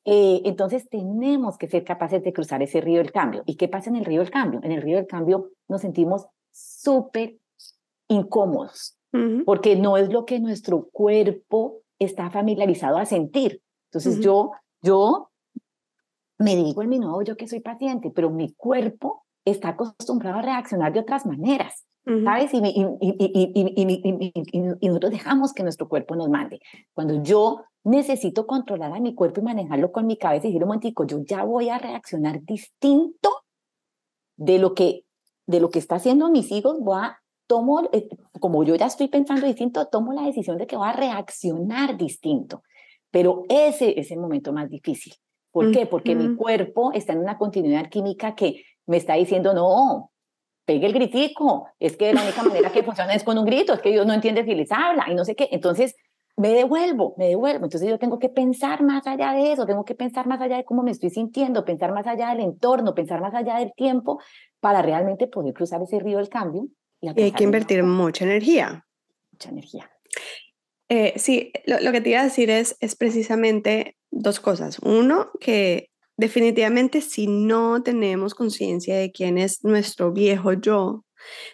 Eh, entonces tenemos que ser capaces de cruzar ese río del cambio. ¿Y qué pasa en el río del cambio? En el río del cambio nos sentimos súper incómodos ujú, porque no es lo que nuestro cuerpo está familiarizado a sentir. Entonces Ujú. yo, yo me digo en mi nuevo yo que soy paciente, pero mi cuerpo está acostumbrado a reaccionar de otras maneras. ¿sabes? Y, y, y- y nosotros dejamos que nuestro cuerpo nos mande. Cuando yo necesito controlar a mi cuerpo y manejarlo con mi cabeza y decir un momentico, yo ya voy a reaccionar distinto de lo que, de lo que está haciendo mis hijos, voy a, tomo, eh, como yo ya estoy pensando distinto, tomo la decisión de que voy a reaccionar distinto. Pero ese es el momento más difícil. ¿Por qué? Porque mi Ujú. cuerpo está en una continuidad química que me está diciendo, no, pegue el gritico, es que la única manera que funciona es con un grito, es que Dios no entiende si les habla y no sé qué. Entonces, me devuelvo, me devuelvo. Entonces yo tengo que pensar más allá de eso, tengo que pensar más allá de cómo me estoy sintiendo, pensar más allá del entorno, pensar más allá del tiempo para realmente poder cruzar ese río del cambio. Y hay que invertir mucha energía. mucha energía. Eh, sí, lo, lo que te iba a decir es, es precisamente dos cosas. Uno, que definitivamente si no tenemos conciencia de quién es nuestro viejo yo,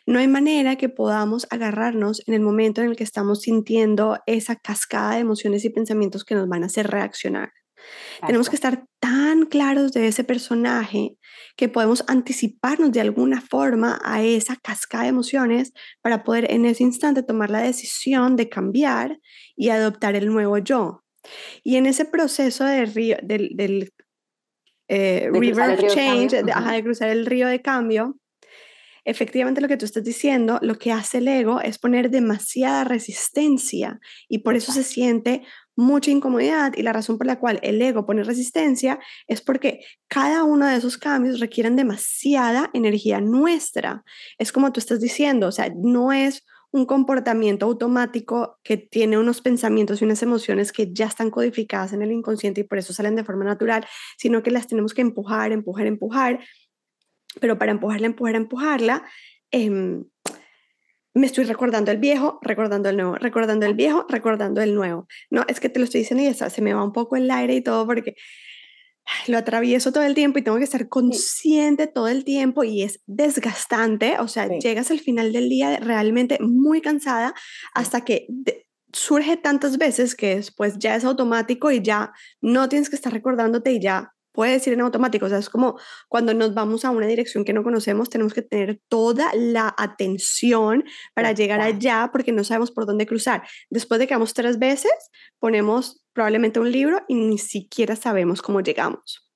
no hay manera que podamos agarrarnos en el momento en el que estamos sintiendo esa cascada de emociones y pensamientos que nos van a hacer reaccionar. Tenemos que estar tan claros de ese personaje que podemos anticiparnos de alguna forma a esa cascada de emociones para poder en ese instante tomar la decisión de cambiar y adoptar el nuevo yo. Y en ese proceso de río, del, del eh, De river de change, de, ajá, ujú. de cruzar el río de cambio, efectivamente lo que tú estás diciendo, lo que hace el ego es poner demasiada resistencia y por eso se siente mucha incomodidad y la razón por la cual el ego pone resistencia es porque cada uno de esos cambios requieren demasiada energía nuestra. Es como tú estás diciendo, o sea, no es un comportamiento automático que tiene unos pensamientos y unas emociones que ya están codificadas en el inconsciente y por eso salen de forma natural, sino que las tenemos que empujar, empujar, empujar. Pero para empujarla, empujarla, empujarla, em, me estoy recordando el viejo, recordando el nuevo, recordando el viejo, recordando el nuevo. No, es que te lo estoy diciendo y hasta se me va un poco el aire y todo porque lo atravieso todo el tiempo y tengo que estar consciente todo el tiempo y es desgastante. O sea, Sí. llegas al final del día realmente muy cansada hasta que surge tantas veces que después ya es automático y ya no tienes que estar recordándote y ya puedes ir en automático. O sea, es como cuando nos vamos a una dirección que no conocemos, tenemos que tener toda la atención para llegar allá porque no sabemos por dónde cruzar. Después de que vamos tres veces, ponemos probablemente un libro y ni siquiera sabemos cómo llegamos.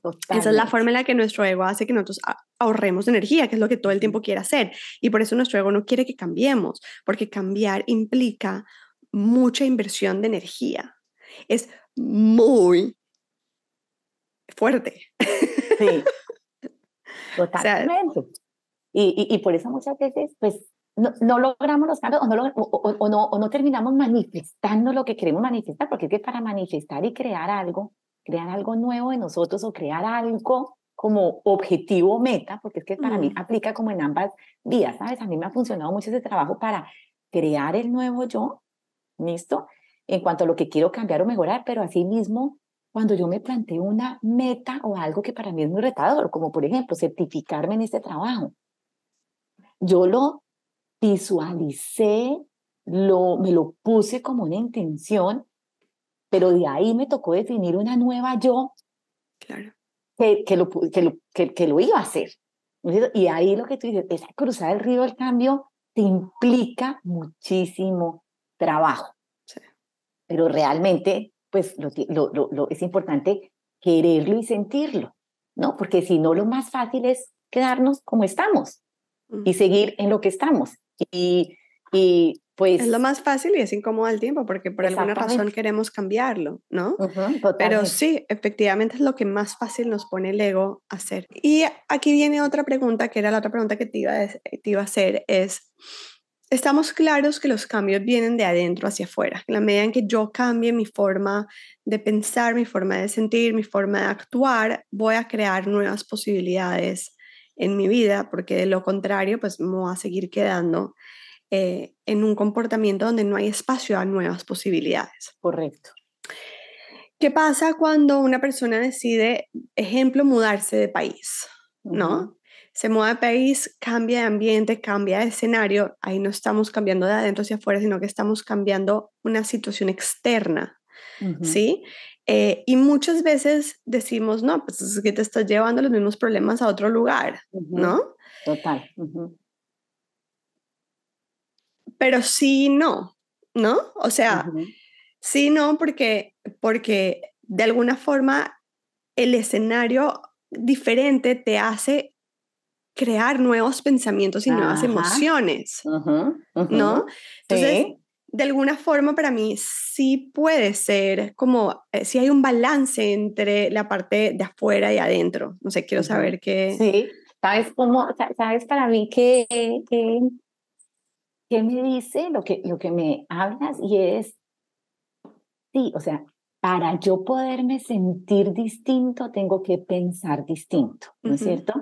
Esa es la Totalmente. forma en la que nuestro ego hace que nosotros ahorremos energía, que es lo que todo el tiempo quiere hacer. Y por eso nuestro ego no quiere que cambiemos, porque cambiar implica mucha inversión de energía. Es muy fuerte. Sí. Totalmente. y, y, por eso muchas veces, pues, no, no logramos los cambios o no, o, no, o no terminamos manifestando lo que queremos manifestar, porque es que para manifestar y crear algo, crear algo nuevo en nosotros o crear algo como objetivo meta, porque es que para mí aplica como en ambas vías, ¿sabes? A mí me ha funcionado mucho ese trabajo para crear el nuevo yo, ¿listo? En cuanto a lo que quiero cambiar o mejorar, pero así mismo cuando yo me planteo una meta o algo que para mí es muy retador, como por ejemplo certificarme en este trabajo, yo lo visualicé, lo, me lo puse como una intención, pero de ahí me tocó definir una nueva yo claro. que, que, lo, que, lo, que, lo iba a hacer. Y ahí lo que tú dices, esa cruzar el río del cambio te implica muchísimo trabajo. Pero realmente pues lo, lo, lo, es importante quererlo y sentirlo, ¿no? Porque si no, lo más fácil es quedarnos como estamos y seguir en lo que estamos. Y, y pues... Es lo más fácil y es incómodo al tiempo porque por alguna razón queremos cambiarlo, ¿no? Pero sí, efectivamente es lo que más fácil nos pone el ego a hacer. Y aquí viene otra pregunta, que era la otra pregunta que te iba te iba a hacer, es estamos claros que los cambios vienen de adentro hacia afuera. En la medida en que yo cambie mi forma de pensar, mi forma de sentir, mi forma de actuar, voy a crear nuevas posibilidades en mi vida, porque de lo contrario, pues me voy a seguir quedando eh, en un comportamiento donde no hay espacio a nuevas posibilidades. Correcto. ¿Qué pasa cuando una persona decide, ejemplo, mudarse de país? ¿No? Se mueve de país, cambia de ambiente, cambia de escenario, ahí no estamos cambiando de adentro hacia afuera, sino que estamos cambiando una situación externa, ¿sí? Eh, y muchas veces decimos, no, pues es que te estás llevando los mismos problemas a otro lugar, ¿no? Total. Pero sí, no, ¿no? O sea, sí, no, porque, porque de alguna forma el escenario diferente te hace crear nuevos pensamientos y nuevas emociones, ¿no? Entonces, de alguna forma para mí sí puede ser como, eh, si hay un balance entre la parte de afuera y adentro. No sé, quiero saber qué... Sí, ¿sabes cómo, sabes para mí qué, qué, me dice lo que, lo que me hablas? Y es, sí, o sea, para yo poderme sentir distinto, tengo que pensar distinto, ¿no es cierto?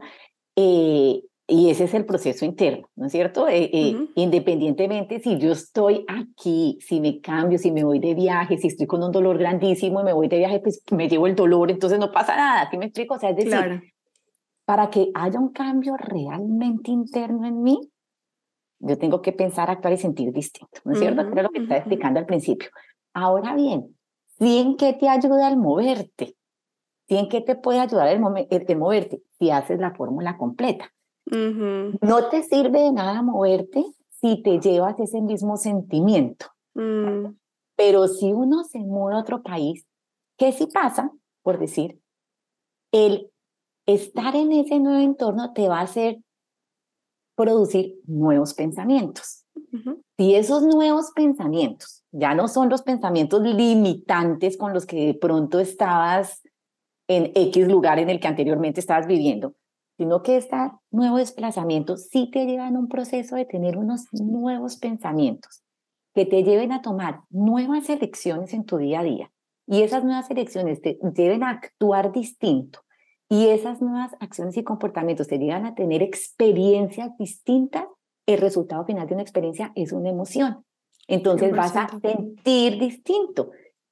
Eh, y ese es el proceso interno, ¿no es cierto? Eh, eh, independientemente si yo estoy aquí, si me cambio, si me voy de viaje, si estoy con un dolor grandísimo y me voy de viaje, pues me llevo el dolor, entonces no pasa nada, ¿sí me explico? O sea, es decir, para que haya un cambio realmente interno en mí, yo tengo que pensar, actuar y sentir distinto, ¿no es cierto? Uh lo que estaba explicando al principio. Ahora bien, ¿sí en qué te ayuda al moverte? ¿Sí en qué te puede ayudar el, el moverte? Si haces la fórmula completa. No te sirve de nada moverte si te llevas ese mismo sentimiento. Mm. Pero si uno se muda a otro país, ¿qué si pasa? Por decir, el estar en ese nuevo entorno te va a hacer producir nuevos pensamientos. Si esos nuevos pensamientos ya no son los pensamientos limitantes con los que de pronto estabas en X lugar en el que anteriormente estabas viviendo, sino que este nuevo desplazamiento sí te llevan a un proceso de tener unos nuevos pensamientos que te lleven a tomar nuevas elecciones en tu día a día. Y esas nuevas elecciones te lleven a actuar distinto. Y esas nuevas acciones y comportamientos te llevan a tener experiencias distintas. El resultado final de una experiencia es una emoción. Entonces vas a sentir distinto.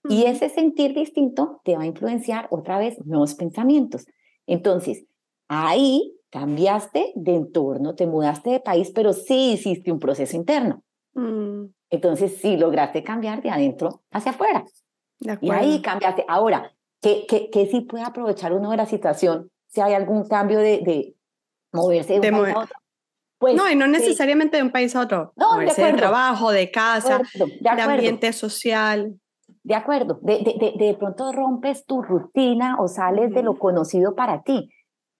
Y ese sentir distinto te va a influenciar otra vez nuevos pensamientos. Entonces, Ahí cambiaste de entorno, te mudaste de país, pero sí hiciste un proceso interno. Mm. Entonces sí lograste cambiar de adentro hacia afuera. y ahí cambiaste. Ahora, ¿qué, qué, qué sí puede aprovechar uno de la situación si hay algún cambio de, de moverse de, un país a otro? Pues, no, y no necesariamente de un país a otro. No, moverse de, trabajo, de casa, de, ambiente social. De acuerdo. De, de, de, pronto rompes tu rutina o sales de lo conocido para ti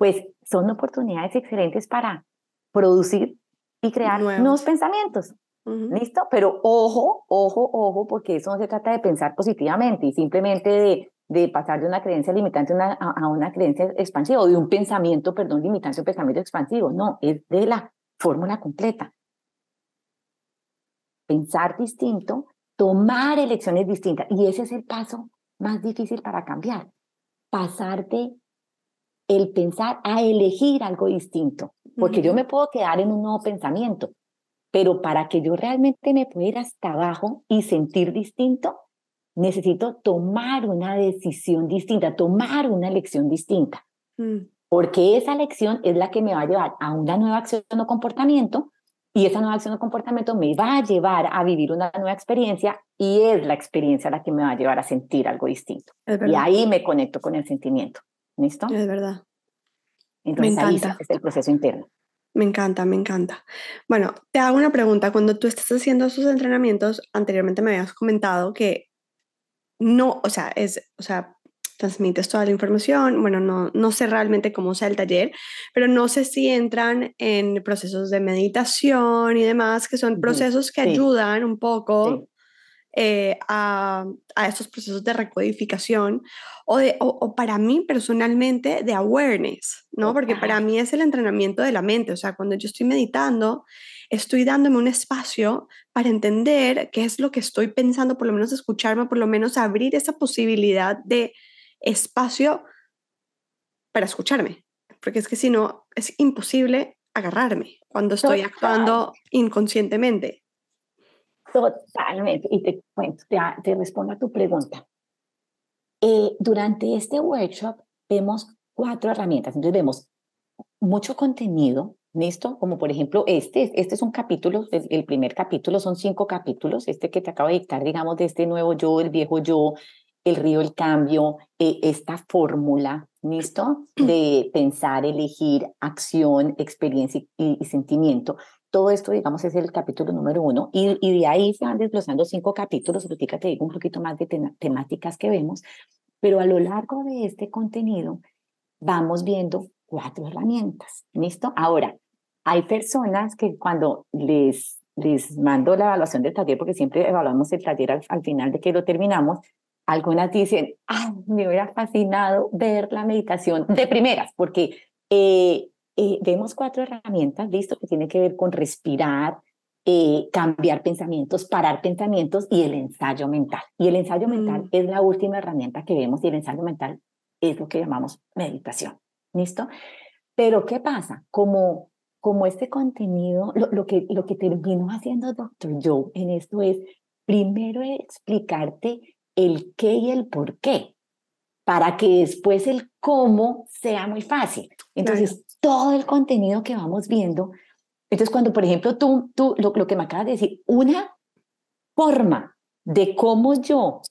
pues son oportunidades excelentes para producir y crear nuevos, pensamientos. ¿Listo? Pero ojo, ojo, ojo, porque eso no se trata de pensar positivamente y simplemente de, de pasar de una creencia limitante a una, a una creencia expansiva o de un pensamiento, perdón, limitante a un pensamiento expansivo. No, es de la fórmula completa. Pensar distinto, tomar elecciones distintas. Y ese es el paso más difícil para cambiar. Pasar de el pensar a elegir algo distinto. Porque yo me puedo quedar en un nuevo pensamiento, pero para que yo realmente me pueda ir hasta abajo y sentir distinto, necesito tomar una decisión distinta, tomar una elección distinta. Mm. Porque esa elección es la que me va a llevar a una nueva acción o comportamiento y esa nueva acción o comportamiento me va a llevar a vivir una nueva experiencia y es la experiencia la que me va a llevar a sentir algo distinto. Y ahí me conecto con el sentimiento. ¿Listo? Es verdad. Entonces me encanta. ahí es el proceso interno. Me encanta, me encanta. Bueno, te hago una pregunta. Cuando tú estás haciendo esos entrenamientos, anteriormente me habías comentado que no, o sea, es, o sea, transmites toda la información. Bueno, no, no sé realmente cómo sea el taller, pero no sé si entran en procesos de meditación y demás, que son procesos que ayudan un poco eh, a, a, estos procesos de recodificación o, de, o, para mí personalmente de awareness, ¿no? Porque para mí es el entrenamiento de la mente, o sea, cuando yo estoy meditando, estoy dándome un espacio para entender qué es lo que estoy pensando, por lo menos escucharme, por lo menos abrir esa posibilidad de espacio para escucharme, porque es que si no, es imposible agarrarme cuando estoy actuando inconscientemente. Totalmente. Y te cuento, te, respondo a tu pregunta. Eh, durante este workshop vemos cuatro herramientas. Entonces vemos mucho contenido, ¿listo? Como por ejemplo este, este es un capítulo, el, primer capítulo son cinco capítulos, este que te acabo de dictar, digamos, de este nuevo yo, el viejo yo, el río, el cambio, eh, esta fórmula, ¿listo? De pensar, elegir, acción, experiencia y sentimiento. Todo esto, digamos, es el capítulo número uno y, y de ahí se van desglosando cinco capítulos, ahorita te digo un poquito más de temáticas que vemos, pero a lo largo de este contenido vamos viendo cuatro herramientas, ¿listo? Ahora, hay personas que cuando les, les mando la evaluación del taller, porque siempre evaluamos el taller al, final de que lo terminamos, algunas dicen, ah, me hubiera fascinado ver la meditación de primeras, porque eh, eh, vemos cuatro herramientas, listo, que tiene que ver con respirar, eh, cambiar pensamientos, parar pensamientos y el ensayo mental. Y el ensayo mental mm. es la última herramienta que vemos y el ensayo mental es lo que llamamos meditación. ¿Listo? Pero ¿qué pasa? Como, como este contenido, lo, lo, que, lo que terminó haciendo Dr. Joe en esto es primero explicarte el qué y el por qué, para que después el cómo sea muy fácil. Entonces, todo el contenido que vamos viendo. Entonces, cuando, por ejemplo, tú, tú lo, lo que me acabas de decir, una forma de cómo yo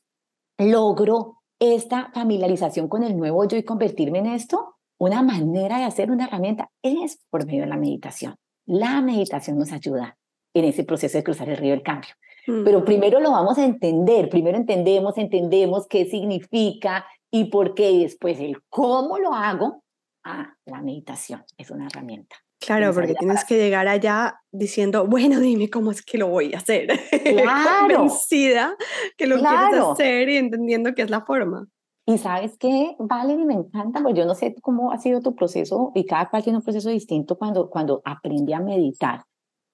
logro esta familiarización con el nuevo yo y convertirme en esto, una manera de hacer una herramienta es por medio de la meditación. La meditación nos ayuda en ese proceso de cruzar el río del cambio. Mm. Pero primero lo vamos a entender, primero entendemos, entendemos qué significa y por qué, y después el cómo lo hago, ah, la meditación es una herramienta. Claro, porque tienes que llegar allá diciendo, bueno, dime cómo es que lo voy a hacer. Claro. Convencida que lo quieres hacer y entendiendo que es la forma. Y sabes qué, Vale, y me encanta, pues yo no sé cómo ha sido tu proceso, y cada cual tiene un proceso distinto cuando, cuando aprende a meditar.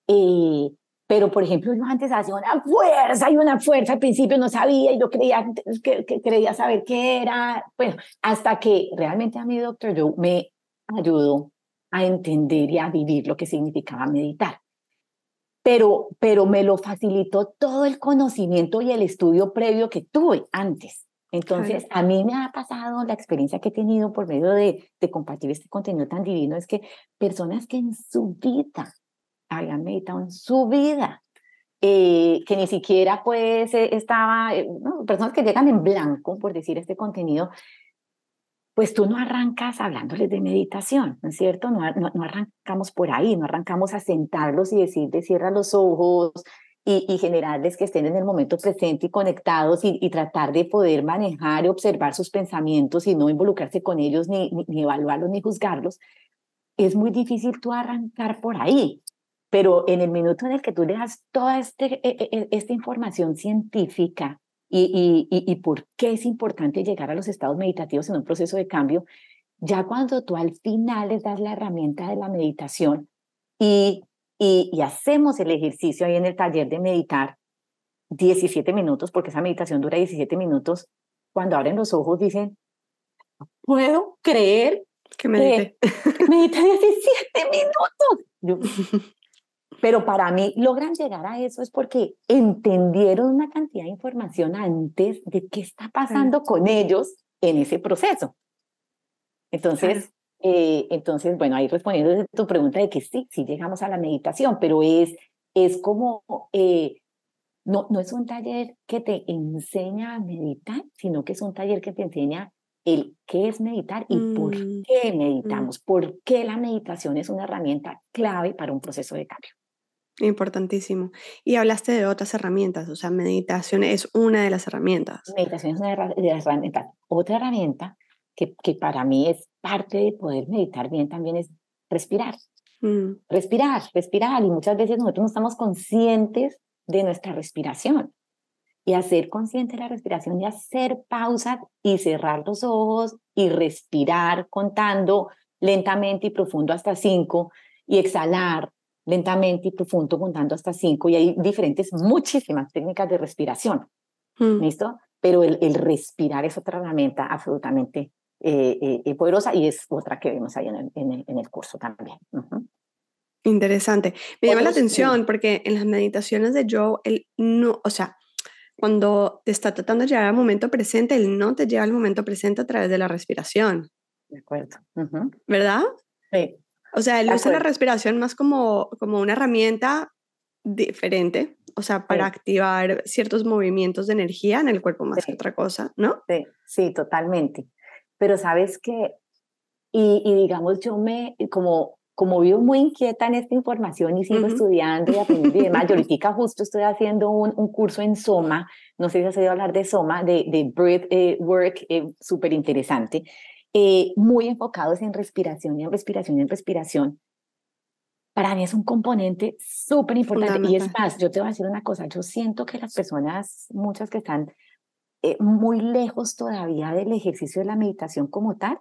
Eh, pero, por ejemplo, yo antes hacía una fuerza y una fuerza, al principio no sabía y yo creía que, creía saber qué era. Bueno, hasta que realmente a mi doctor Joe me ayudó a entender y a vivir lo que significaba meditar. Pero, pero me lo facilitó todo el conocimiento y el estudio previo que tuve antes. Entonces, a mí me ha pasado la experiencia que he tenido por medio de, de compartir este contenido tan divino, es que personas que en su vida habían meditado en su vida, eh, que ni siquiera pues estaba, eh, personas que llegan en blanco, por decir este contenido, pues tú no arrancas hablándoles de meditación, ¿no es cierto? No, no, arrancamos por ahí, no arrancamos a sentarlos y decirles cierra los ojos y, y, generarles que estén en el momento presente y conectados y, y, tratar de poder manejar y observar sus pensamientos y no involucrarse con ellos ni, ni, ni evaluarlos ni juzgarlos. Es muy difícil tú arrancar por ahí. Pero en el minuto en el que tú le das toda este, e, e, e, esta información científica y, y, y, por qué es importante llegar a los estados meditativos en un proceso de cambio, ya cuando tú al final les das la herramienta de la meditación y, y, y hacemos el ejercicio ahí en el taller de meditar 17 minutos, porque esa meditación dura 17 minutos, cuando abren los ojos dicen, puedo creer que medite. Que medite 17 minutos. Pero para mí logran llegar a eso es porque entendieron una cantidad de información antes de qué está pasando con ellos en ese proceso. Entonces, eh, entonces, bueno, ahí respondiendo a tu pregunta de que sí, sí llegamos a la meditación, pero es, es como, eh, no, no es un taller que te enseña a meditar, sino que es un taller que te enseña el qué es meditar y por mm, qué mm. meditamos, por qué la meditación es una herramienta clave para un proceso de cambio. Importantísimo. Y hablaste de otras herramientas, o sea, meditación es una de las herramientas. Meditación es una de las herramientas. Otra herramienta que, que para mí es parte de poder meditar bien también es respirar. Mm. Respirar, respirar. Y muchas veces nosotros no estamos conscientes de nuestra respiración. Y hacer consciente la respiración y hacer pausas y cerrar los ojos y respirar contando lentamente y profundo hasta cinco y exhalar lentamente y profundo contando hasta cinco y hay diferentes, muchísimas técnicas de respiración, mm. ¿listo? Pero el, el, respirar es otra herramienta absolutamente eh, eh, eh, poderosa y es otra que vemos ahí en el, en el, en el curso también. Interesante. Me llama la atención porque en las meditaciones de Joe, él no, o sea, cuando te está tratando de llegar al momento presente, él no te lleva al momento presente a través de la respiración. De acuerdo. ¿Verdad? Sí. O sea, él usa la respiración más como, como una herramienta diferente, o sea, para activar ciertos movimientos de energía en el cuerpo más que otra cosa, ¿no? Sí, sí, totalmente. Pero sabes que, y, y, digamos, yo me, como, como vivo muy inquieta en esta información y sigo estudiando y aprendiendo y demás, yo ahorita justo estoy haciendo un, un, curso en Soma, no sé si has oído hablar de Soma, de, de Breath eh, Work, eh, súper interesante, eh, muy enfocados en respiración y en respiración y en respiración, para mí es un componente súper importante. Y es más, yo te voy a decir una cosa, yo siento que las personas, muchas que están eh, muy lejos todavía del ejercicio de la meditación como tal,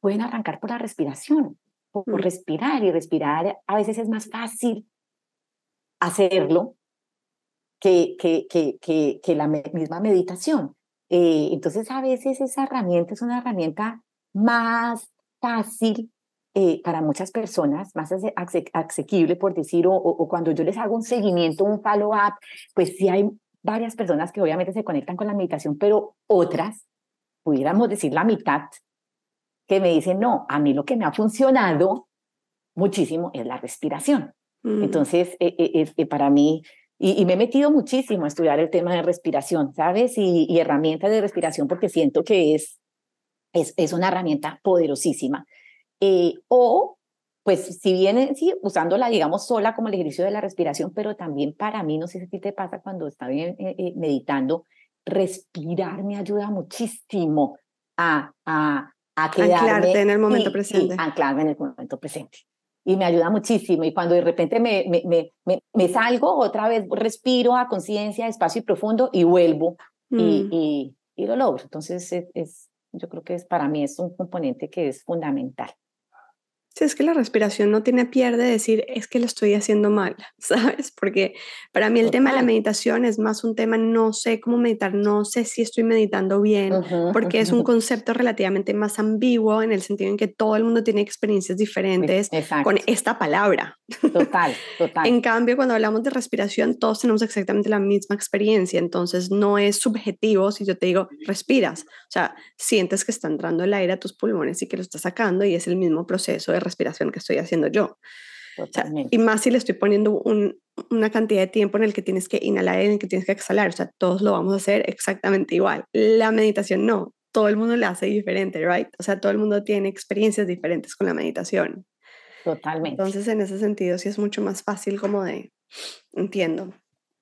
pueden arrancar por la respiración, por, mm. respirar. Y respirar a veces es más fácil hacerlo que, que, que, que, que la misma meditación. Eh, entonces, a veces esa herramienta es una herramienta más fácil eh, para muchas personas, más asequible, por decir, o, o, cuando yo les hago un seguimiento, un follow-up, pues sí hay varias personas que obviamente se conectan con la meditación, pero otras, pudiéramos decir la mitad, que me dicen, no, a mí lo que me ha funcionado muchísimo es la respiración. Mm. Entonces, eh, para mí y, me he metido muchísimo a estudiar el tema de respiración, ¿sabes? Y, y herramientas de respiración porque siento que es, es, es una herramienta poderosísima. Eh, o, pues, si viene, sí, usándola, digamos, sola como el ejercicio de la respiración, pero también para mí, no sé si a ti te pasa cuando estás eh, eh, meditando, respirar me ayuda muchísimo a, a, a quedarme. Anclarte en el momento presente. anclarme en el momento presente y me ayuda muchísimo. Y cuando de repente me, me, me, me, salgo, otra vez respiro a conciencia, espacio y profundo y vuelvo y, mm. y, y, lo logro. Entonces, es, es, yo creo que es, para mí es un componente que es fundamental. Sí, es que la respiración no tiene pierde decir es que lo estoy haciendo mal, ¿sabes? Porque para mí el tema de la meditación es más un tema, no sé cómo meditar, no sé si estoy meditando bien, porque es un concepto relativamente más ambiguo en el sentido en que todo el mundo tiene experiencias diferentes con esta palabra. Total, total. en cambio, cuando hablamos de respiración, todos tenemos exactamente la misma experiencia, entonces no es subjetivo si yo te digo respiras, o sea, sientes que está entrando el aire a tus pulmones y que lo estás sacando y es el mismo proceso de respiración que estoy haciendo yo. y más si le estoy poniendo una cantidad de tiempo en el que tienes que inhalar y en el que tienes que exhalar. O sea, todos lo vamos a hacer exactamente igual. La meditación no. Todo el mundo la hace diferente, ¿right? O sea, todo el mundo tiene experiencias diferentes con la meditación. Totalmente. Entonces, en ese sentido, sí es mucho más fácil como de, entiendo.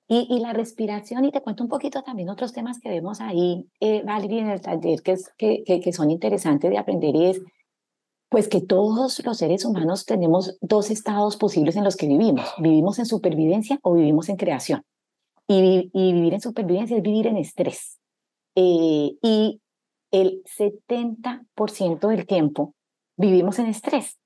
Y, y, la respiración, y te cuento un poquito también otros temas que vemos ahí, eh, Valerie, en el taller, que, es, que, que, que son interesantes de aprender, y es Pues que todos los seres humanos tenemos dos estados posibles en los que vivimos. Vivimos en supervivencia o vivimos en creación. Y, vivir en supervivencia es vivir en estrés. Eh, y el 70% del tiempo vivimos en estrés.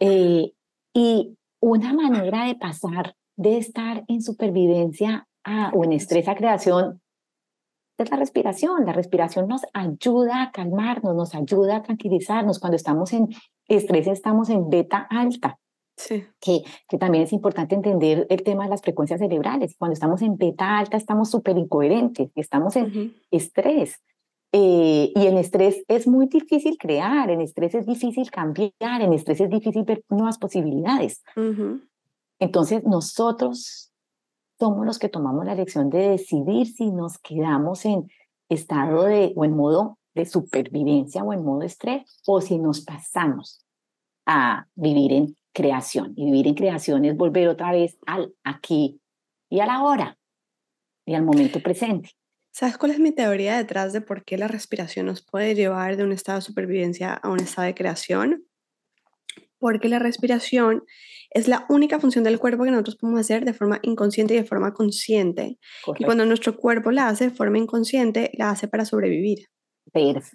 Eh, y una manera de pasar de estar en supervivencia a, o en estrés a creación es la respiración. La respiración nos ayuda a calmarnos, nos ayuda a tranquilizarnos. Cuando estamos en estrés estamos en beta alta. Sí. Que, que también es importante entender el tema de las frecuencias cerebrales. Cuando estamos en beta alta estamos súper incoherentes, estamos en estrés. Eh, y en estrés es muy difícil crear, en estrés es difícil cambiar, en estrés es difícil ver nuevas posibilidades. Entonces nosotros somos los que tomamos la elección de decidir si nos quedamos en estado de o en modo de supervivencia o en modo estrés o si nos pasamos a vivir en creación. Y vivir en creación es volver otra vez al aquí y a la hora y al momento presente. ¿Sabes cuál es mi teoría detrás de por qué la respiración nos puede llevar de un estado de supervivencia a un estado de creación? Porque la respiración es la única función del cuerpo que nosotros podemos hacer de forma inconsciente y de forma consciente. Y cuando nuestro cuerpo la hace de forma inconsciente, la hace para sobrevivir.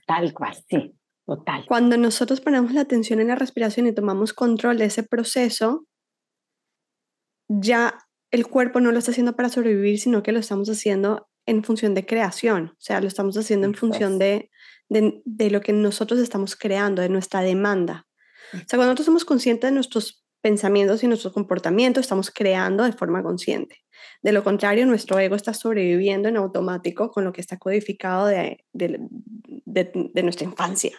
tal cual, sí, total. Cuando nosotros ponemos la atención en la respiración y tomamos control de ese proceso, ya el cuerpo no lo está haciendo para sobrevivir, sino que lo estamos haciendo en función de creación, o sea, lo estamos haciendo en función de, de, lo que nosotros estamos creando, de nuestra demanda. O sea, cuando nosotros somos conscientes de nuestros pensamientos y nuestros comportamientos, estamos creando de forma consciente. De lo contrario, nuestro ego está sobreviviendo en automático con lo que está codificado de, de, de nuestra infancia.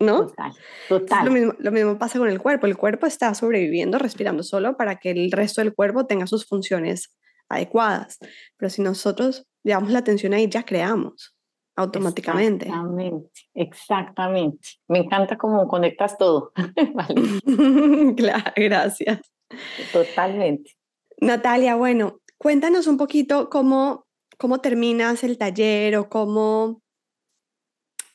¿No? Total, total. Lo mismo, lo mismo pasa con el cuerpo. El cuerpo está sobreviviendo, respirando solo para que el resto del cuerpo tenga sus funciones adecuadas. Pero si nosotros llevamos la atención ahí, ya creamos automáticamente. Exactamente, exactamente. Me encanta cómo conectas todo. claro, gracias. Totalmente. Natalia, bueno, cuéntanos un poquito cómo, cómo terminas el taller o cómo,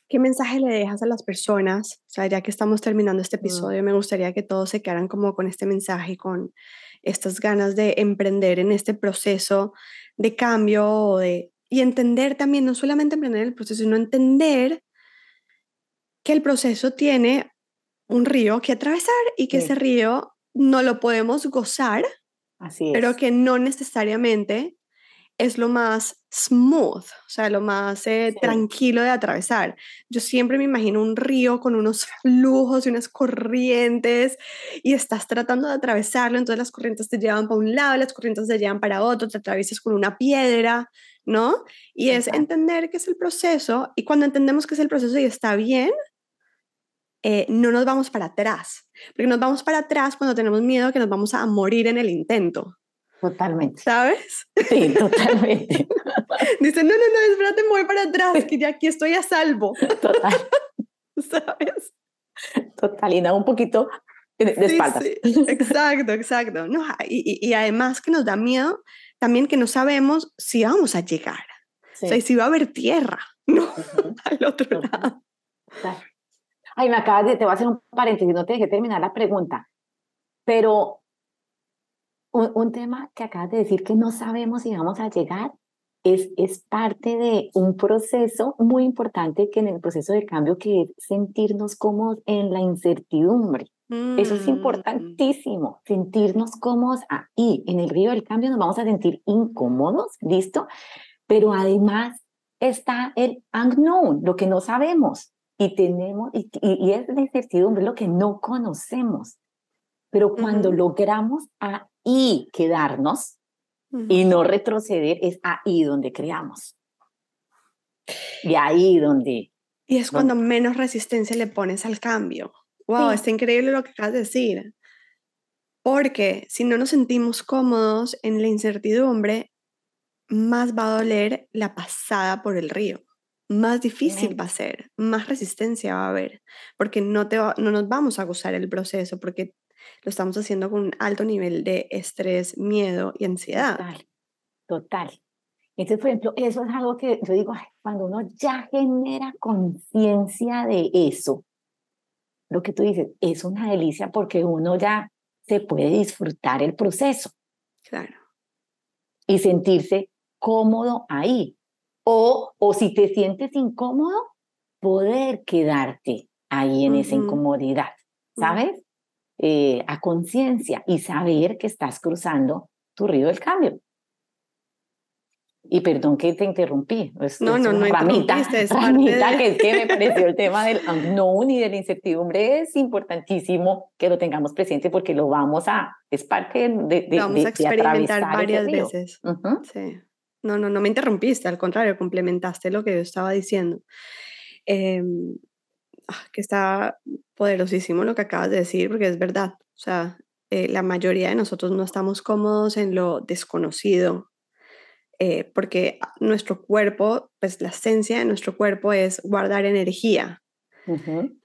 qué mensaje le dejas a las personas. O sea, ya que estamos terminando este mm. episodio, me gustaría que todos se quedaran como con este mensaje, con estas ganas de emprender en este proceso de cambio de, y entender también, no solamente emprender el proceso, sino entender que el proceso tiene un río que atravesar y que ese río no lo podemos gozar, Así pero que no necesariamente es lo más smooth, o sea, lo más eh, tranquilo de atravesar. Yo siempre me imagino un río con unos flujos y unas corrientes y estás tratando de atravesarlo, entonces las corrientes te llevan para un lado, las corrientes te llevan para otro, te atraviesas con una piedra, ¿no? Y es entender qué es el proceso y cuando entendemos qué es el proceso y está bien, eh, no nos vamos para atrás, porque nos vamos para atrás cuando tenemos miedo que nos vamos a morir en el intento. Totalmente. ¿Sabes? Sí, totalmente. Dice, no, no, no, espérate, me voy para atrás, que ya aquí estoy a salvo. Total. ¿Sabes? Total, y da un poquito de, espaldas. Exacto, exacto. No, y, y, además que nos da miedo también que no sabemos si vamos a llegar. O sea, si va a haber tierra, ¿no? Al otro lado. Ay, me acabas de, te voy a hacer un paréntesis, no te dejé terminar la pregunta, pero un, tema que acabas de decir que no sabemos si vamos a llegar es, es parte de un proceso muy importante que en el proceso de cambio que es sentirnos cómodos en la incertidumbre. Eso es mm. importantísimo, sentirnos cómodos ahí. En el río del cambio nos vamos a sentir incómodos, ¿listo? Pero además está el unknown, lo que no sabemos. Y tenemos, y, y, es la incertidumbre, lo que no conocemos. Pero cuando logramos ahí quedarnos y no retroceder, es ahí donde creamos. Y ahí donde... Y es cuando menos resistencia le pones al cambio. Wow, está increíble lo que acabas de decir. Porque si no nos sentimos cómodos en la incertidumbre, más va a doler la pasada por el río. Más difícil va a ser, más resistencia va a haber, porque no, te no nos vamos a gozar el proceso, porque lo estamos haciendo con un alto nivel de estrés, miedo y ansiedad. Total, total. Entonces, por ejemplo, eso es algo que yo digo, cuando uno ya genera conciencia de eso, lo que tú dices, es una delicia porque uno ya se puede disfrutar el proceso. Claro. Y sentirse cómodo ahí. O, o si te sientes incómodo, poder quedarte ahí en esa incomodidad, ¿sabes? Eh, a conciencia y saber que estás cruzando tu río del cambio. Y perdón que te interrumpí. no, no, no, ramita, es ramita que es que me pareció el tema del unknown y de la incertidumbre es importantísimo que lo tengamos presente porque lo vamos a, es parte de, de, vamos a experimentar varias veces. Sí. No, no, no me interrumpiste, al contrario, complementaste lo que yo estaba diciendo. Ah, que está poderosísimo lo que acabas de decir, porque es verdad. O sea, eh, la mayoría de nosotros no estamos cómodos en lo desconocido, eh, porque nuestro cuerpo, pues la esencia de nuestro cuerpo es guardar energía.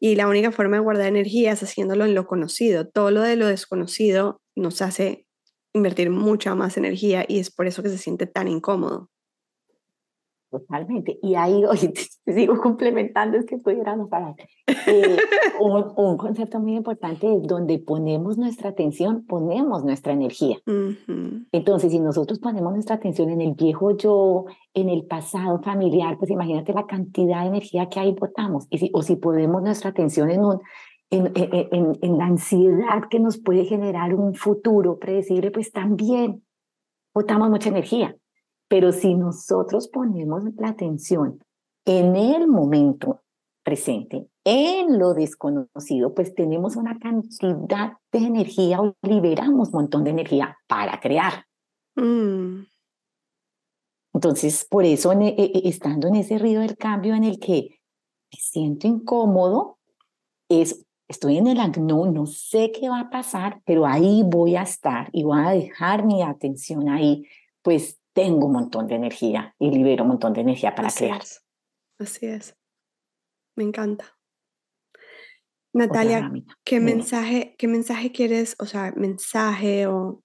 Y la única forma de guardar energía es haciéndolo en lo conocido. Todo lo de lo desconocido nos hace invertir mucha más energía y es por eso que se siente tan incómodo. Totalmente. Y ahí, te, sigo complementando, es que pudiéramos parar. Eh, un, un, concepto muy importante es donde ponemos nuestra atención, ponemos nuestra energía. Entonces, si nosotros ponemos nuestra atención en el viejo yo, en el pasado familiar, pues imagínate la cantidad de energía que ahí botamos. Y si, o si ponemos nuestra atención en, un, en, en, en la ansiedad que nos puede generar un futuro predecible, pues también botamos mucha energía. Pero si nosotros ponemos la atención en el momento presente, en lo desconocido, pues tenemos una cantidad de energía o liberamos un montón de energía para crear. Mm. Entonces, por eso, e, e, e, estando en ese río del cambio en el que me siento incómodo, es, estoy en el no, no sé qué va a pasar, pero ahí voy a estar y voy a dejar mi atención ahí, pues tengo un montón de energía y libero un montón de energía para crear. Así es. Me encanta. Natalia, ¿qué mensaje, ¿qué mensaje quieres, o sea, mensaje o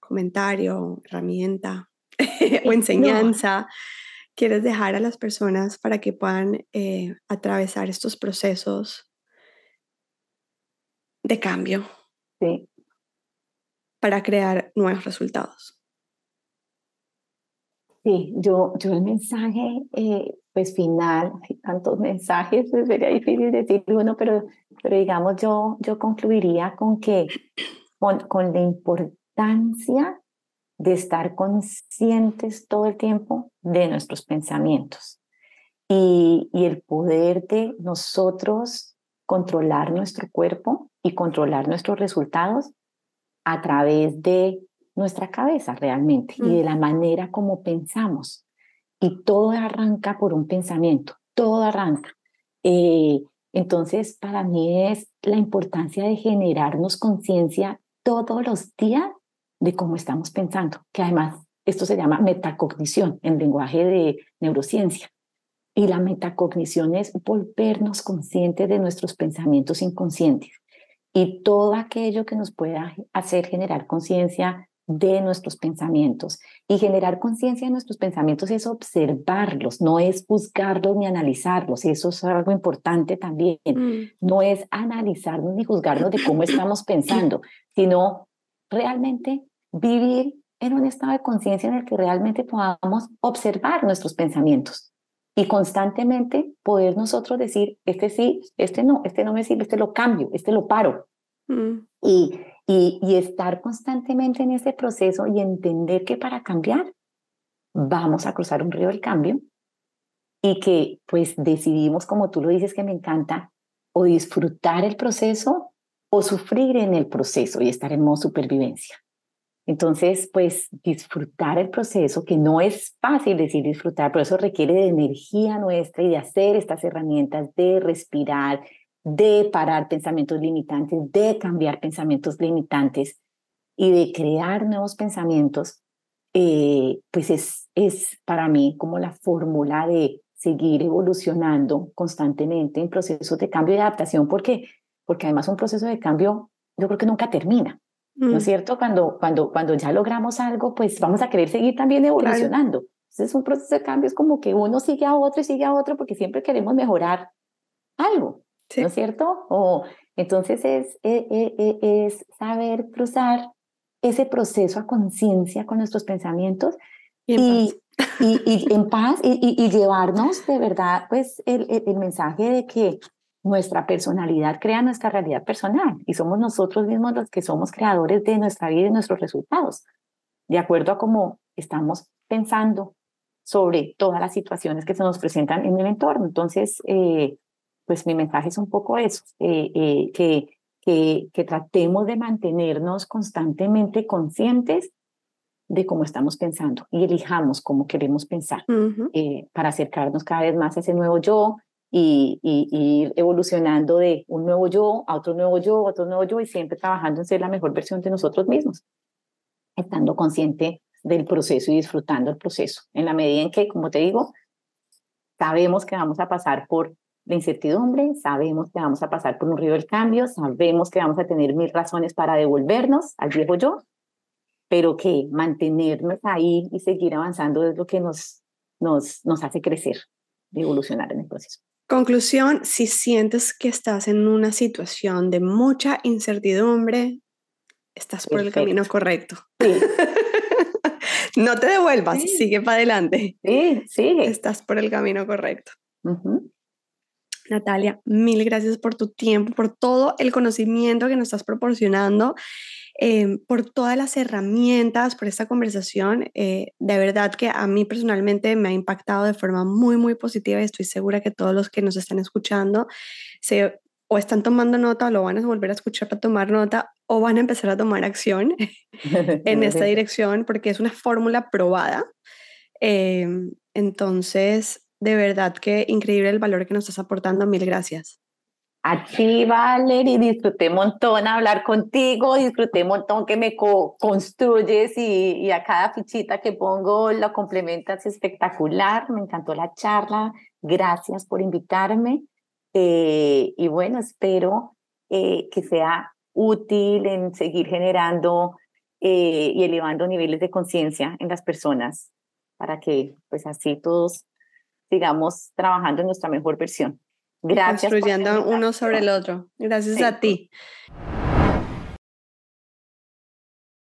comentario, herramienta o enseñanza quieres dejar a las personas para que puedan eh, atravesar estos procesos de cambio? Sí. Para crear nuevos resultados. Sí, yo, yo el mensaje, eh, pues final, hay tantos mensajes, pues sería difícil decir uno, pero, pero digamos, yo, yo concluiría con que, con, con la importancia de estar conscientes todo el tiempo de nuestros pensamientos y, y el poder de nosotros controlar nuestro cuerpo y controlar nuestros resultados a través de nuestra cabeza realmente y de mm. la manera como pensamos. Y todo arranca por un pensamiento, todo arranca. Eh, entonces, para mí es la importancia de generarnos conciencia todos los días de cómo estamos pensando, que además esto se llama metacognición en lenguaje de neurociencia. Y la metacognición es volvernos conscientes de nuestros pensamientos inconscientes y todo aquello que nos pueda hacer generar conciencia de nuestros pensamientos. Y generar conciencia de nuestros pensamientos es observarlos, no es juzgarlos ni analizarlos. Eso es algo importante también. Mm. No es analizarnos ni juzgarnos de cómo estamos pensando, sino realmente vivir en un estado de conciencia en el que realmente podamos observar nuestros pensamientos y constantemente poder nosotros decir, este sí, este no, este no me sirve, este lo cambio, este lo paro. Mm. Y y, estar constantemente en ese proceso y entender que para cambiar vamos a cruzar un río del cambio y que pues decidimos, como tú lo dices que me encanta, o disfrutar el proceso o sufrir en el proceso y estar en modo supervivencia. Entonces, pues disfrutar el proceso, que no es fácil decir disfrutar, pero eso requiere de energía nuestra y de hacer estas herramientas de respirar, de parar pensamientos limitantes, de cambiar pensamientos limitantes y de crear nuevos pensamientos, eh, pues es, es para mí como la fórmula de seguir evolucionando constantemente en procesos de cambio y adaptación, porque, porque además un proceso de cambio yo creo que nunca termina. ¿No es mm. cierto? Cuando, cuando, cuando ya logramos algo, pues vamos a querer seguir también evolucionando. Entonces, un proceso de cambio es como que uno sigue a otro y sigue a otro porque siempre queremos mejorar algo. ¿No es cierto? O, entonces es, es, e, e, e, es saber cruzar ese proceso a conciencia con nuestros pensamientos y, y, y, en paz y, llevarnos de verdad pues el, el, mensaje de que nuestra personalidad crea nuestra realidad personal y somos nosotros mismos los que somos creadores de nuestra vida y nuestros resultados, de acuerdo a cómo estamos pensando sobre todas las situaciones que se nos presentan en el entorno. Entonces, eh, pues mi mensaje es un poco eso, eh, eh, que, que, que tratemos de mantenernos constantemente conscientes de cómo estamos pensando y elijamos cómo queremos pensar eh, para acercarnos cada vez más a ese nuevo yo y, ir evolucionando de un nuevo yo a otro nuevo yo, a otro nuevo yo y siempre trabajando en ser la mejor versión de nosotros mismos, estando consciente del proceso y disfrutando el proceso. En la medida en que, como te digo, sabemos que vamos a pasar por la incertidumbre, sabemos que vamos a pasar por un río del cambio, sabemos que vamos a tener mil razones para devolvernos al viejo yo, pero que mantenernos ahí y seguir avanzando es lo que nos, nos, nos hace crecer y evolucionar en el proceso. Conclusión, si sientes que estás en una situación de mucha incertidumbre, estás por el camino correcto. no te devuelvas, sigue para adelante. Sí, sí. Estás por el camino correcto. Natalia, mil gracias por tu tiempo, por todo el conocimiento que nos estás proporcionando Em, por todas las herramientas, por esta conversación. Eh, de verdad que a mí personalmente me ha impactado de forma muy, muy positiva y estoy segura que todos los que nos están escuchando se o están tomando nota o lo van a volver a escuchar para tomar nota o van a empezar a tomar acción en esta dirección porque es una fórmula probada. Em, entonces, de verdad que increíble el valor que nos estás aportando. Mil gracias. A ti, Valerie, disfruté un montón hablar contigo, disfruté un montón que me construyes y, y, a cada fichita que pongo lo complementas espectacular. Me encantó la charla. Gracias por invitarme. Eh, y bueno, espero eh, que sea útil en seguir generando eh, y elevando niveles de conciencia en las personas para que pues así todos sigamos trabajando en nuestra mejor versión. Gracias. Construyendo uno sobre el otro. Gracias a ti.